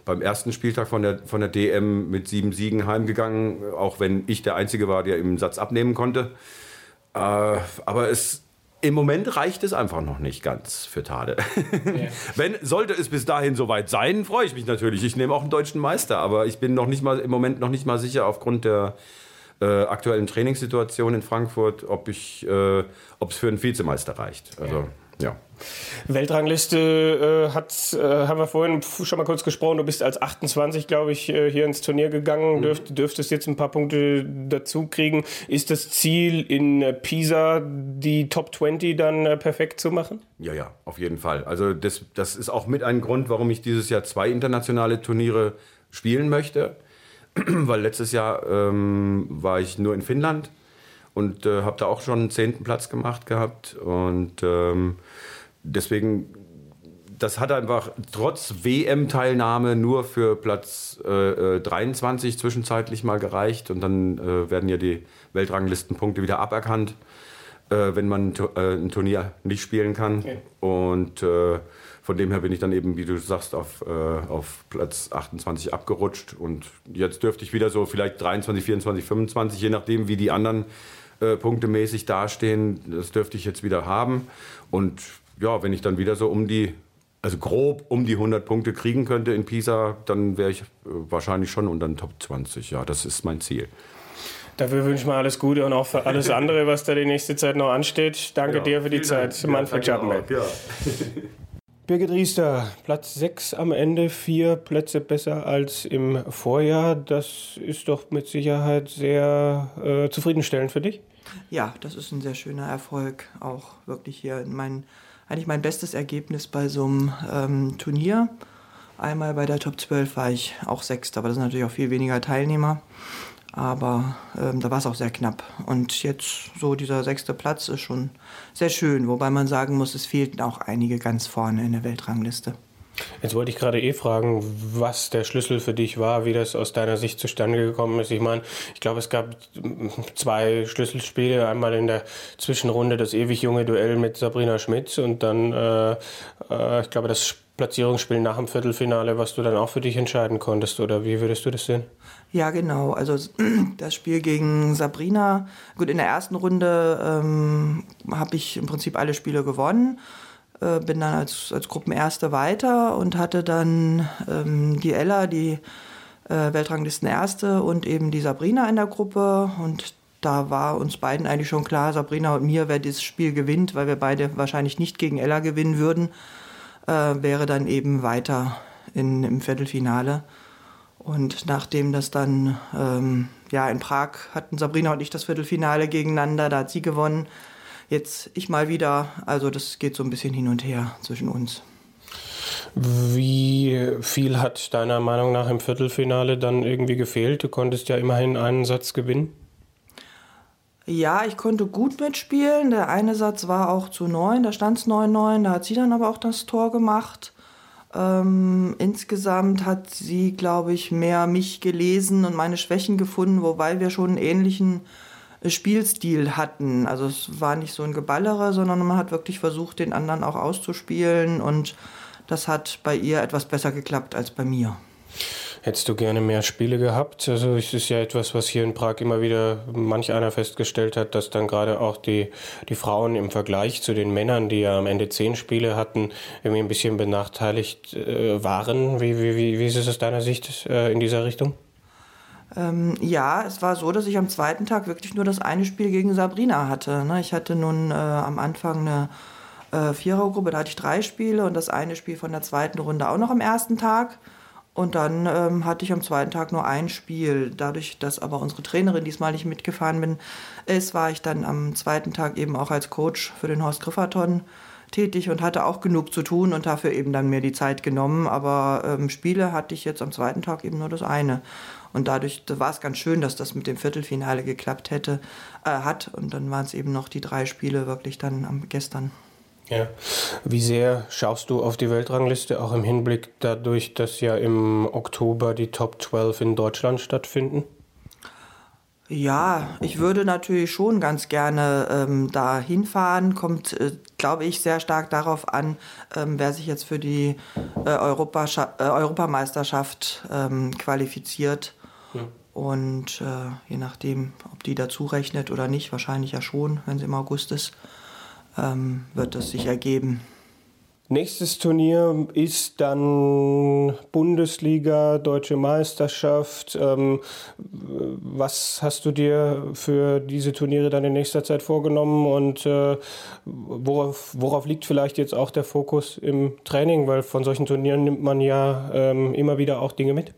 beim ersten Spieltag von der, von der DM mit sieben Siegen heimgegangen, auch wenn ich der Einzige war, der im Satz abnehmen konnte. Äh, aber es im Moment reicht es einfach noch nicht ganz für Tade. Ja. Wenn sollte es bis dahin soweit sein, freue ich mich natürlich. Ich nehme auch einen deutschen Meister, aber ich bin noch nicht mal im Moment noch nicht mal sicher aufgrund der äh, aktuellen Trainingssituation in Frankfurt, ob ich, äh, ob es für einen Vizemeister reicht. Also ja. Ja. Weltrangliste äh, hat, äh, haben wir vorhin schon mal kurz gesprochen. Du bist als 28, glaube ich, äh, hier ins Turnier gegangen. Mhm. Dürft, dürftest jetzt ein paar Punkte dazu kriegen. Ist das Ziel in äh, Pisa die Top 20 dann äh, perfekt zu machen? Ja, ja, auf jeden Fall. Also das, das ist auch mit ein Grund, warum ich dieses Jahr zwei internationale Turniere spielen möchte. Weil letztes Jahr ähm, war ich nur in Finnland und äh, habe da auch schon einen zehnten Platz gemacht gehabt. Und ähm, deswegen, das hat einfach trotz WM-Teilnahme nur für Platz äh, 23 äh, zwischenzeitlich mal gereicht. Und dann äh, werden ja die Weltranglistenpunkte wieder aberkannt, äh, wenn man äh, ein Turnier nicht spielen kann. Okay. Und von dem her bin ich dann eben, wie du sagst, auf, auf Platz 28 abgerutscht. Und jetzt dürfte ich wieder so vielleicht 23, 24, 25, je nachdem, wie die anderen äh, punktemäßig dastehen. Das dürfte ich jetzt wieder haben. Und ja, wenn ich dann wieder so um die, also grob um die 100 Punkte kriegen könnte in Pisa, dann wäre ich äh, wahrscheinlich schon unter den Top 20. Ja, das ist mein Ziel. Dafür wünsche ich mir alles Gute und auch für alles andere, was da die nächste Zeit noch ansteht. Danke ja, dir für die Zeit, Dank. Manfred ja, Schappenberg. Ja. Birgit Riester, Platz 6 am Ende, vier Plätze besser als im Vorjahr. Das ist doch mit Sicherheit sehr äh, zufriedenstellend für dich. Ja, das ist ein sehr schöner Erfolg. Auch wirklich hier mein, eigentlich mein bestes Ergebnis bei so einem ähm, Turnier. Einmal bei der Top 12 war ich auch Sechster, aber das sind natürlich auch viel weniger Teilnehmer. Aber ähm, da war es auch sehr knapp. Und jetzt so dieser sechste Platz ist schon sehr schön, wobei man sagen muss, es fehlten auch einige ganz vorne in der Weltrangliste. Jetzt wollte ich gerade eh fragen, was der Schlüssel für dich war, wie das aus deiner Sicht zustande gekommen ist. Ich meine, ich glaube, es gab zwei Schlüsselspiele. Einmal in der Zwischenrunde das ewig junge Duell mit Sabrina Schmidt und dann, äh, äh, ich glaube, das Platzierungsspiel nach dem Viertelfinale, was du dann auch für dich entscheiden konntest. Oder wie würdest du das sehen? Ja, genau. Also das Spiel gegen Sabrina. Gut, in der ersten Runde ähm, habe ich im Prinzip alle Spiele gewonnen. Äh, bin dann als, als Gruppenerste weiter und hatte dann ähm, die Ella, die äh, Weltranglistenerste und eben die Sabrina in der Gruppe. Und da war uns beiden eigentlich schon klar, Sabrina und mir, wer dieses Spiel gewinnt, weil wir beide wahrscheinlich nicht gegen Ella gewinnen würden, äh, wäre dann eben weiter in, im Viertelfinale. Und nachdem das dann ähm, ja in Prag hatten Sabrina und ich das Viertelfinale gegeneinander, da hat sie gewonnen. Jetzt ich mal wieder. Also das geht so ein bisschen hin und her zwischen uns. Wie viel hat deiner Meinung nach im Viertelfinale dann irgendwie gefehlt? Du konntest ja immerhin einen Satz gewinnen. Ja, ich konnte gut mitspielen. Der eine Satz war auch zu neun, da stand es 9-9, da hat sie dann aber auch das Tor gemacht. Ähm, insgesamt hat sie, glaube ich, mehr mich gelesen und meine Schwächen gefunden, wobei wir schon einen ähnlichen äh, Spielstil hatten. Also es war nicht so ein Geballere, sondern man hat wirklich versucht, den anderen auch auszuspielen und das hat bei ihr etwas besser geklappt als bei mir. Hättest du gerne mehr Spiele gehabt? Also es ist ja etwas, was hier in Prag immer wieder manch einer festgestellt hat, dass dann gerade auch die, die Frauen im Vergleich zu den Männern, die ja am Ende zehn Spiele hatten, irgendwie ein bisschen benachteiligt äh, waren. Wie, wie, wie, wie ist es aus deiner Sicht äh, in dieser Richtung? Ähm, ja, es war so, dass ich am zweiten Tag wirklich nur das eine Spiel gegen Sabrina hatte. Ne? Ich hatte nun äh, am Anfang eine äh, Vierergruppe, da hatte ich drei Spiele und das eine Spiel von der zweiten Runde auch noch am ersten Tag. Und dann ähm, hatte ich am zweiten Tag nur ein Spiel. Dadurch, dass aber unsere Trainerin diesmal nicht mitgefahren bin, ist, war ich dann am zweiten Tag eben auch als Coach für den Horst Grifferton tätig und hatte auch genug zu tun und dafür eben dann mir die Zeit genommen. Aber ähm, Spiele hatte ich jetzt am zweiten Tag eben nur das eine. Und dadurch da war es ganz schön, dass das mit dem Viertelfinale geklappt hätte, äh, hat. Und dann waren es eben noch die drei Spiele wirklich dann am, gestern. Ja. Wie sehr schaust du auf die Weltrangliste, auch im Hinblick dadurch, dass ja im Oktober die Top 12 in Deutschland stattfinden? Ja, ich würde natürlich schon ganz gerne ähm, da hinfahren. Kommt, äh, glaube ich, sehr stark darauf an, ähm, wer sich jetzt für die äh, Europascha äh, Europameisterschaft ähm, qualifiziert. Und äh, je nachdem, ob die dazu rechnet oder nicht, wahrscheinlich ja schon, wenn sie im August ist ähm, wird es sich ergeben. Nächstes Turnier ist dann Bundesliga, Deutsche Meisterschaft. Ähm, was hast du dir für diese Turniere dann in nächster Zeit vorgenommen und äh, worauf, worauf, liegt vielleicht jetzt auch der Fokus im Training? Weil von solchen Turnieren nimmt man ja ähm, immer wieder auch Dinge mit.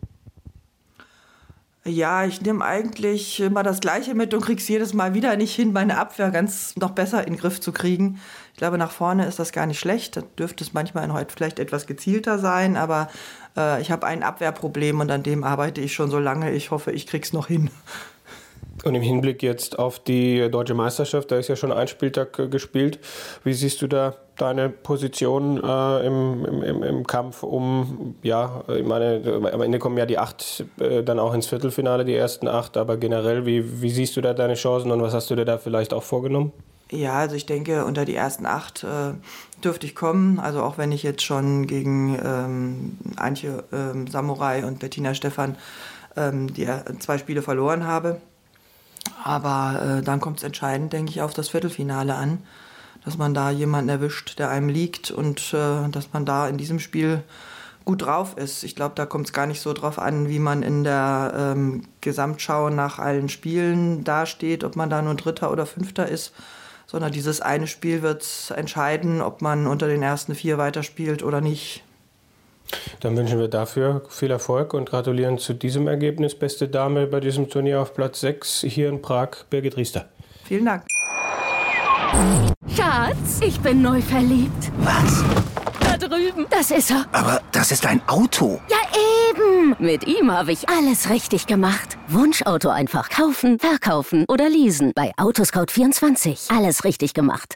Ja, ich nehme eigentlich immer das Gleiche mit und krieg's jedes Mal wieder nicht hin, meine Abwehr ganz noch besser in den Griff zu kriegen. Ich glaube, nach vorne ist das gar nicht schlecht. Da dürfte es manchmal heute vielleicht etwas gezielter sein, aber äh, ich habe ein Abwehrproblem und an dem arbeite ich schon so lange. Ich hoffe, ich krieg's noch hin. Und im Hinblick jetzt auf die deutsche Meisterschaft, da ist ja schon ein Spieltag äh, gespielt. Wie siehst du da deine Position äh, im, im, im, Kampf um, ja, ich meine, am Ende kommen ja die acht äh, dann auch ins Viertelfinale, die ersten acht, aber generell, wie, wie siehst du da deine Chancen und was hast du dir da vielleicht auch vorgenommen? Ja, also ich denke, unter die ersten acht äh, dürfte ich kommen. Also auch wenn ich jetzt schon gegen ähm, Antje ähm, Samurai und Bettina Stephan ähm, die äh, zwei Spiele verloren habe. Aber äh, dann kommt es entscheidend, denke ich, auf das Viertelfinale an, dass man da jemanden erwischt, der einem liegt und äh, dass man da in diesem Spiel gut drauf ist. Ich glaube, da kommt es gar nicht so drauf an, wie man in der ähm, Gesamtschau nach allen Spielen dasteht, ob man da nur Dritter oder Fünfter ist, sondern dieses eine Spiel wird entscheiden, ob man unter den ersten vier weiterspielt oder nicht. Dann wünschen wir dafür viel Erfolg und gratulieren zu diesem Ergebnis. Beste Dame bei diesem Turnier auf Platz 6 hier in Prag, Birgit Riester. Vielen Dank. Schatz, ich bin neu verliebt. Was? Da drüben. Das ist er. Aber das ist ein Auto. Ja, eben. Mit ihm habe ich alles richtig gemacht. Wunschauto einfach kaufen, verkaufen oder leasen. Bei Autoscout24. Alles richtig gemacht.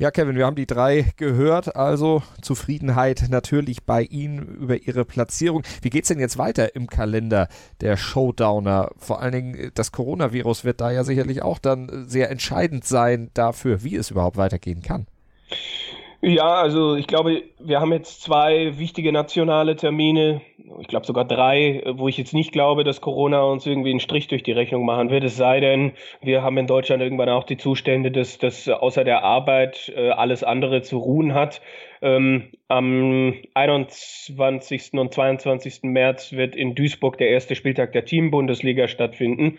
Ja, Kevin, wir haben die drei gehört, also Zufriedenheit natürlich bei Ihnen über Ihre Platzierung. Wie geht's denn jetzt weiter im Kalender der Showdowner? Vor allen Dingen das Coronavirus wird da ja sicherlich auch dann sehr entscheidend sein dafür, wie es überhaupt weitergehen kann. Ja, also ich glaube, wir haben jetzt zwei wichtige nationale Termine, ich glaube sogar drei, wo ich jetzt nicht glaube, dass Corona uns irgendwie einen Strich durch die Rechnung machen wird. Es sei denn, wir haben in Deutschland irgendwann auch die Zustände, dass, dass außer der Arbeit äh, alles andere zu ruhen hat. Ähm, am 21. und 22. März wird in Duisburg der erste Spieltag der Teambundesliga stattfinden.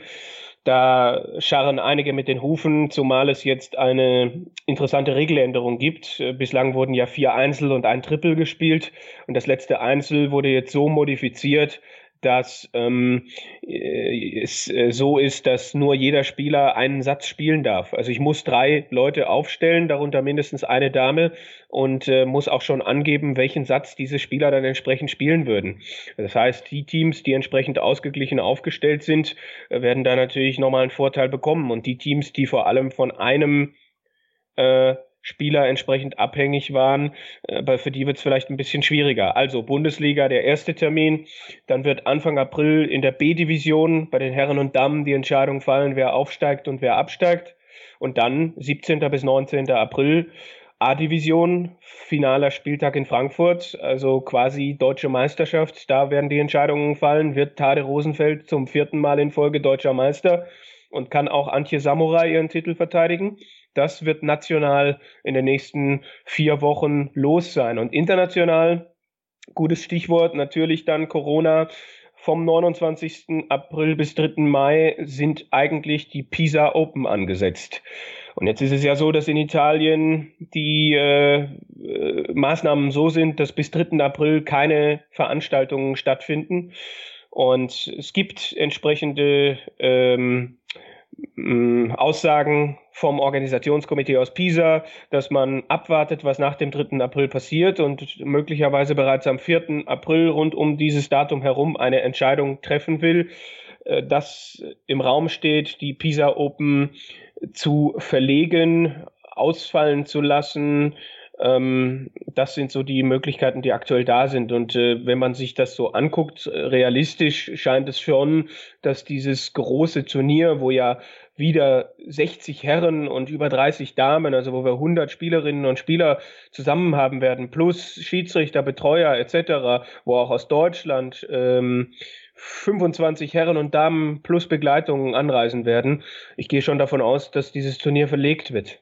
Da scharren einige mit den Hufen, zumal es jetzt eine interessante Regeländerung gibt. Bislang wurden ja vier Einzel und ein Triple gespielt und das letzte Einzel wurde jetzt so modifiziert, dass ähm, äh, es äh, so ist, dass nur jeder Spieler einen Satz spielen darf. Also ich muss drei Leute aufstellen, darunter mindestens eine Dame und äh, muss auch schon angeben, welchen Satz diese Spieler dann entsprechend spielen würden. Das heißt, die Teams, die entsprechend ausgeglichen aufgestellt sind, äh, werden da natürlich nochmal einen Vorteil bekommen und die Teams, die vor allem von einem äh, Spieler entsprechend abhängig waren. Aber für die wird es vielleicht ein bisschen schwieriger. Also Bundesliga, der erste Termin. Dann wird Anfang April in der B-Division bei den Herren und Damen die Entscheidung fallen, wer aufsteigt und wer absteigt. Und dann 17. bis 19. April A-Division, finaler Spieltag in Frankfurt, also quasi deutsche Meisterschaft. Da werden die Entscheidungen fallen. Wird Tade Rosenfeld zum vierten Mal in Folge deutscher Meister und kann auch Antje Samurai ihren Titel verteidigen. Das wird national in den nächsten vier Wochen los sein. Und international, gutes Stichwort, natürlich dann Corona. Vom 29. April bis 3. Mai sind eigentlich die Pisa Open angesetzt. Und jetzt ist es ja so, dass in Italien die äh, äh, Maßnahmen so sind, dass bis 3. April keine Veranstaltungen stattfinden. Und es gibt entsprechende ähm, Aussagen vom Organisationskomitee aus Pisa, dass man abwartet, was nach dem 3. April passiert und möglicherweise bereits am 4. April rund um dieses Datum herum eine Entscheidung treffen will, äh, dass im Raum steht, die Pisa Open zu verlegen, ausfallen zu lassen, ähm, das sind so die Möglichkeiten, die aktuell da sind. Und äh, wenn man sich das so anguckt, realistisch scheint es schon, dass dieses große Turnier, wo ja wieder 60 Herren und über 30 Damen, also wo wir 100 Spielerinnen und Spieler zusammen haben werden, plus Schiedsrichter, Betreuer etc., wo auch aus Deutschland ähm, 25 Herren und Damen plus Begleitungen anreisen werden. Ich gehe schon davon aus, dass dieses Turnier verlegt wird.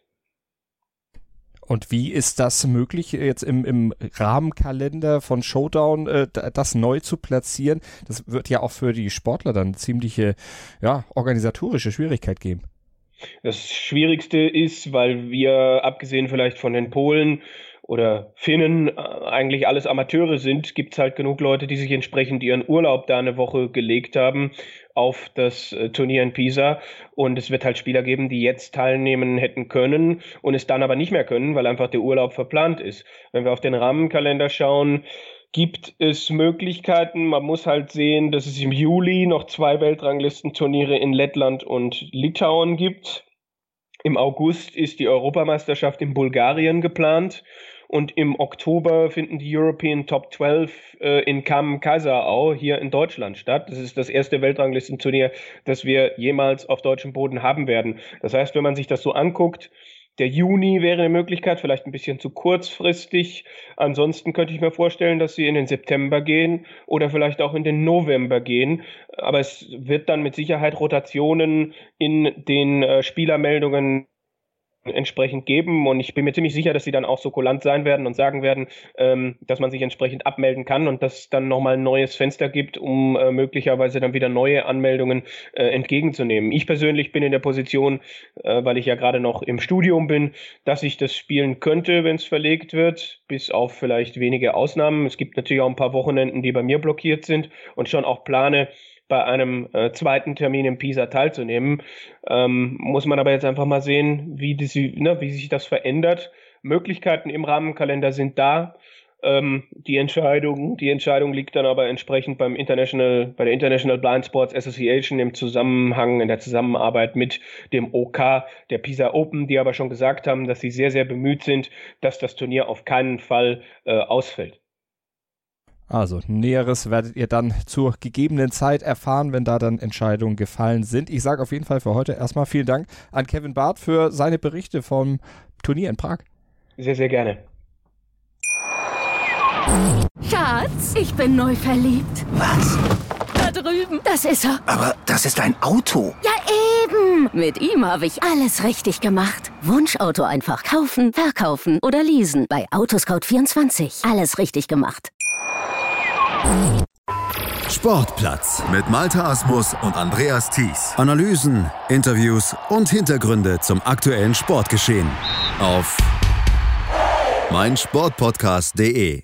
Und wie ist das möglich, jetzt im, im Rahmenkalender von Showdown äh, das neu zu platzieren? Das wird ja auch für die Sportler dann ziemliche ja, organisatorische Schwierigkeit geben. Das Schwierigste ist, weil wir, abgesehen vielleicht von den Polen, oder Finnen äh, eigentlich alles Amateure sind, gibt es halt genug Leute, die sich entsprechend ihren Urlaub da eine Woche gelegt haben auf das äh, Turnier in Pisa. Und es wird halt Spieler geben, die jetzt teilnehmen hätten können und es dann aber nicht mehr können, weil einfach der Urlaub verplant ist. Wenn wir auf den Rahmenkalender schauen, gibt es Möglichkeiten. Man muss halt sehen, dass es im Juli noch zwei Weltranglistenturniere in Lettland und Litauen gibt. Im August ist die Europameisterschaft in Bulgarien geplant und im Oktober finden die European Top 12 äh, in Kam Kaiserau hier in Deutschland statt. Das ist das erste Weltranglistenturnier, das wir jemals auf deutschem Boden haben werden. Das heißt, wenn man sich das so anguckt, der Juni wäre eine Möglichkeit, vielleicht ein bisschen zu kurzfristig. Ansonsten könnte ich mir vorstellen, dass sie in den September gehen oder vielleicht auch in den November gehen. Aber es wird dann mit Sicherheit Rotationen in den äh, Spielermeldungen entsprechend geben. Und ich bin mir ziemlich sicher, dass sie dann auch so kulant sein werden und sagen werden, ähm, dass man sich entsprechend abmelden kann und dass es dann nochmal ein neues Fenster gibt, um äh, möglicherweise dann wieder neue Anmeldungen äh, entgegenzunehmen. Ich persönlich bin in der Position, äh, weil ich ja gerade noch im Studium bin, dass ich das spielen könnte, wenn es verlegt wird, bis auf vielleicht wenige Ausnahmen. Es gibt natürlich auch ein paar Wochenenden, die bei mir blockiert sind und schon auch plane, bei einem äh, zweiten Termin im Pisa teilzunehmen. Ähm, muss man aber jetzt einfach mal sehen, wie, das, ne, wie sich das verändert. Möglichkeiten im Rahmenkalender sind da. Ähm, die Entscheidung, die Entscheidung liegt dann aber entsprechend beim International, bei der International Blind Sports Association im Zusammenhang, in der Zusammenarbeit mit dem OK der Pisa Open, die aber schon gesagt haben, dass sie sehr, sehr bemüht sind, dass das Turnier auf keinen Fall äh, ausfällt. Also Näheres werdet ihr dann zur gegebenen Zeit erfahren, wenn da dann Entscheidungen gefallen sind. Ich sage auf jeden Fall für heute erstmal vielen Dank an Kevin Barth für seine Berichte vom Turnier in Prag. Sehr, sehr gerne. Schatz, ich bin neu verliebt. Was? Da drüben. Das ist er. Aber das ist ein Auto. Ja, eben. Mit ihm habe ich alles richtig gemacht. Wunschauto einfach kaufen, verkaufen oder leasen. Bei Autoscout24. Alles richtig gemacht. Sportplatz mit Malta Asmus und Andreas Thies. Analysen, Interviews und Hintergründe zum aktuellen Sportgeschehen auf meinsportpodcast.de.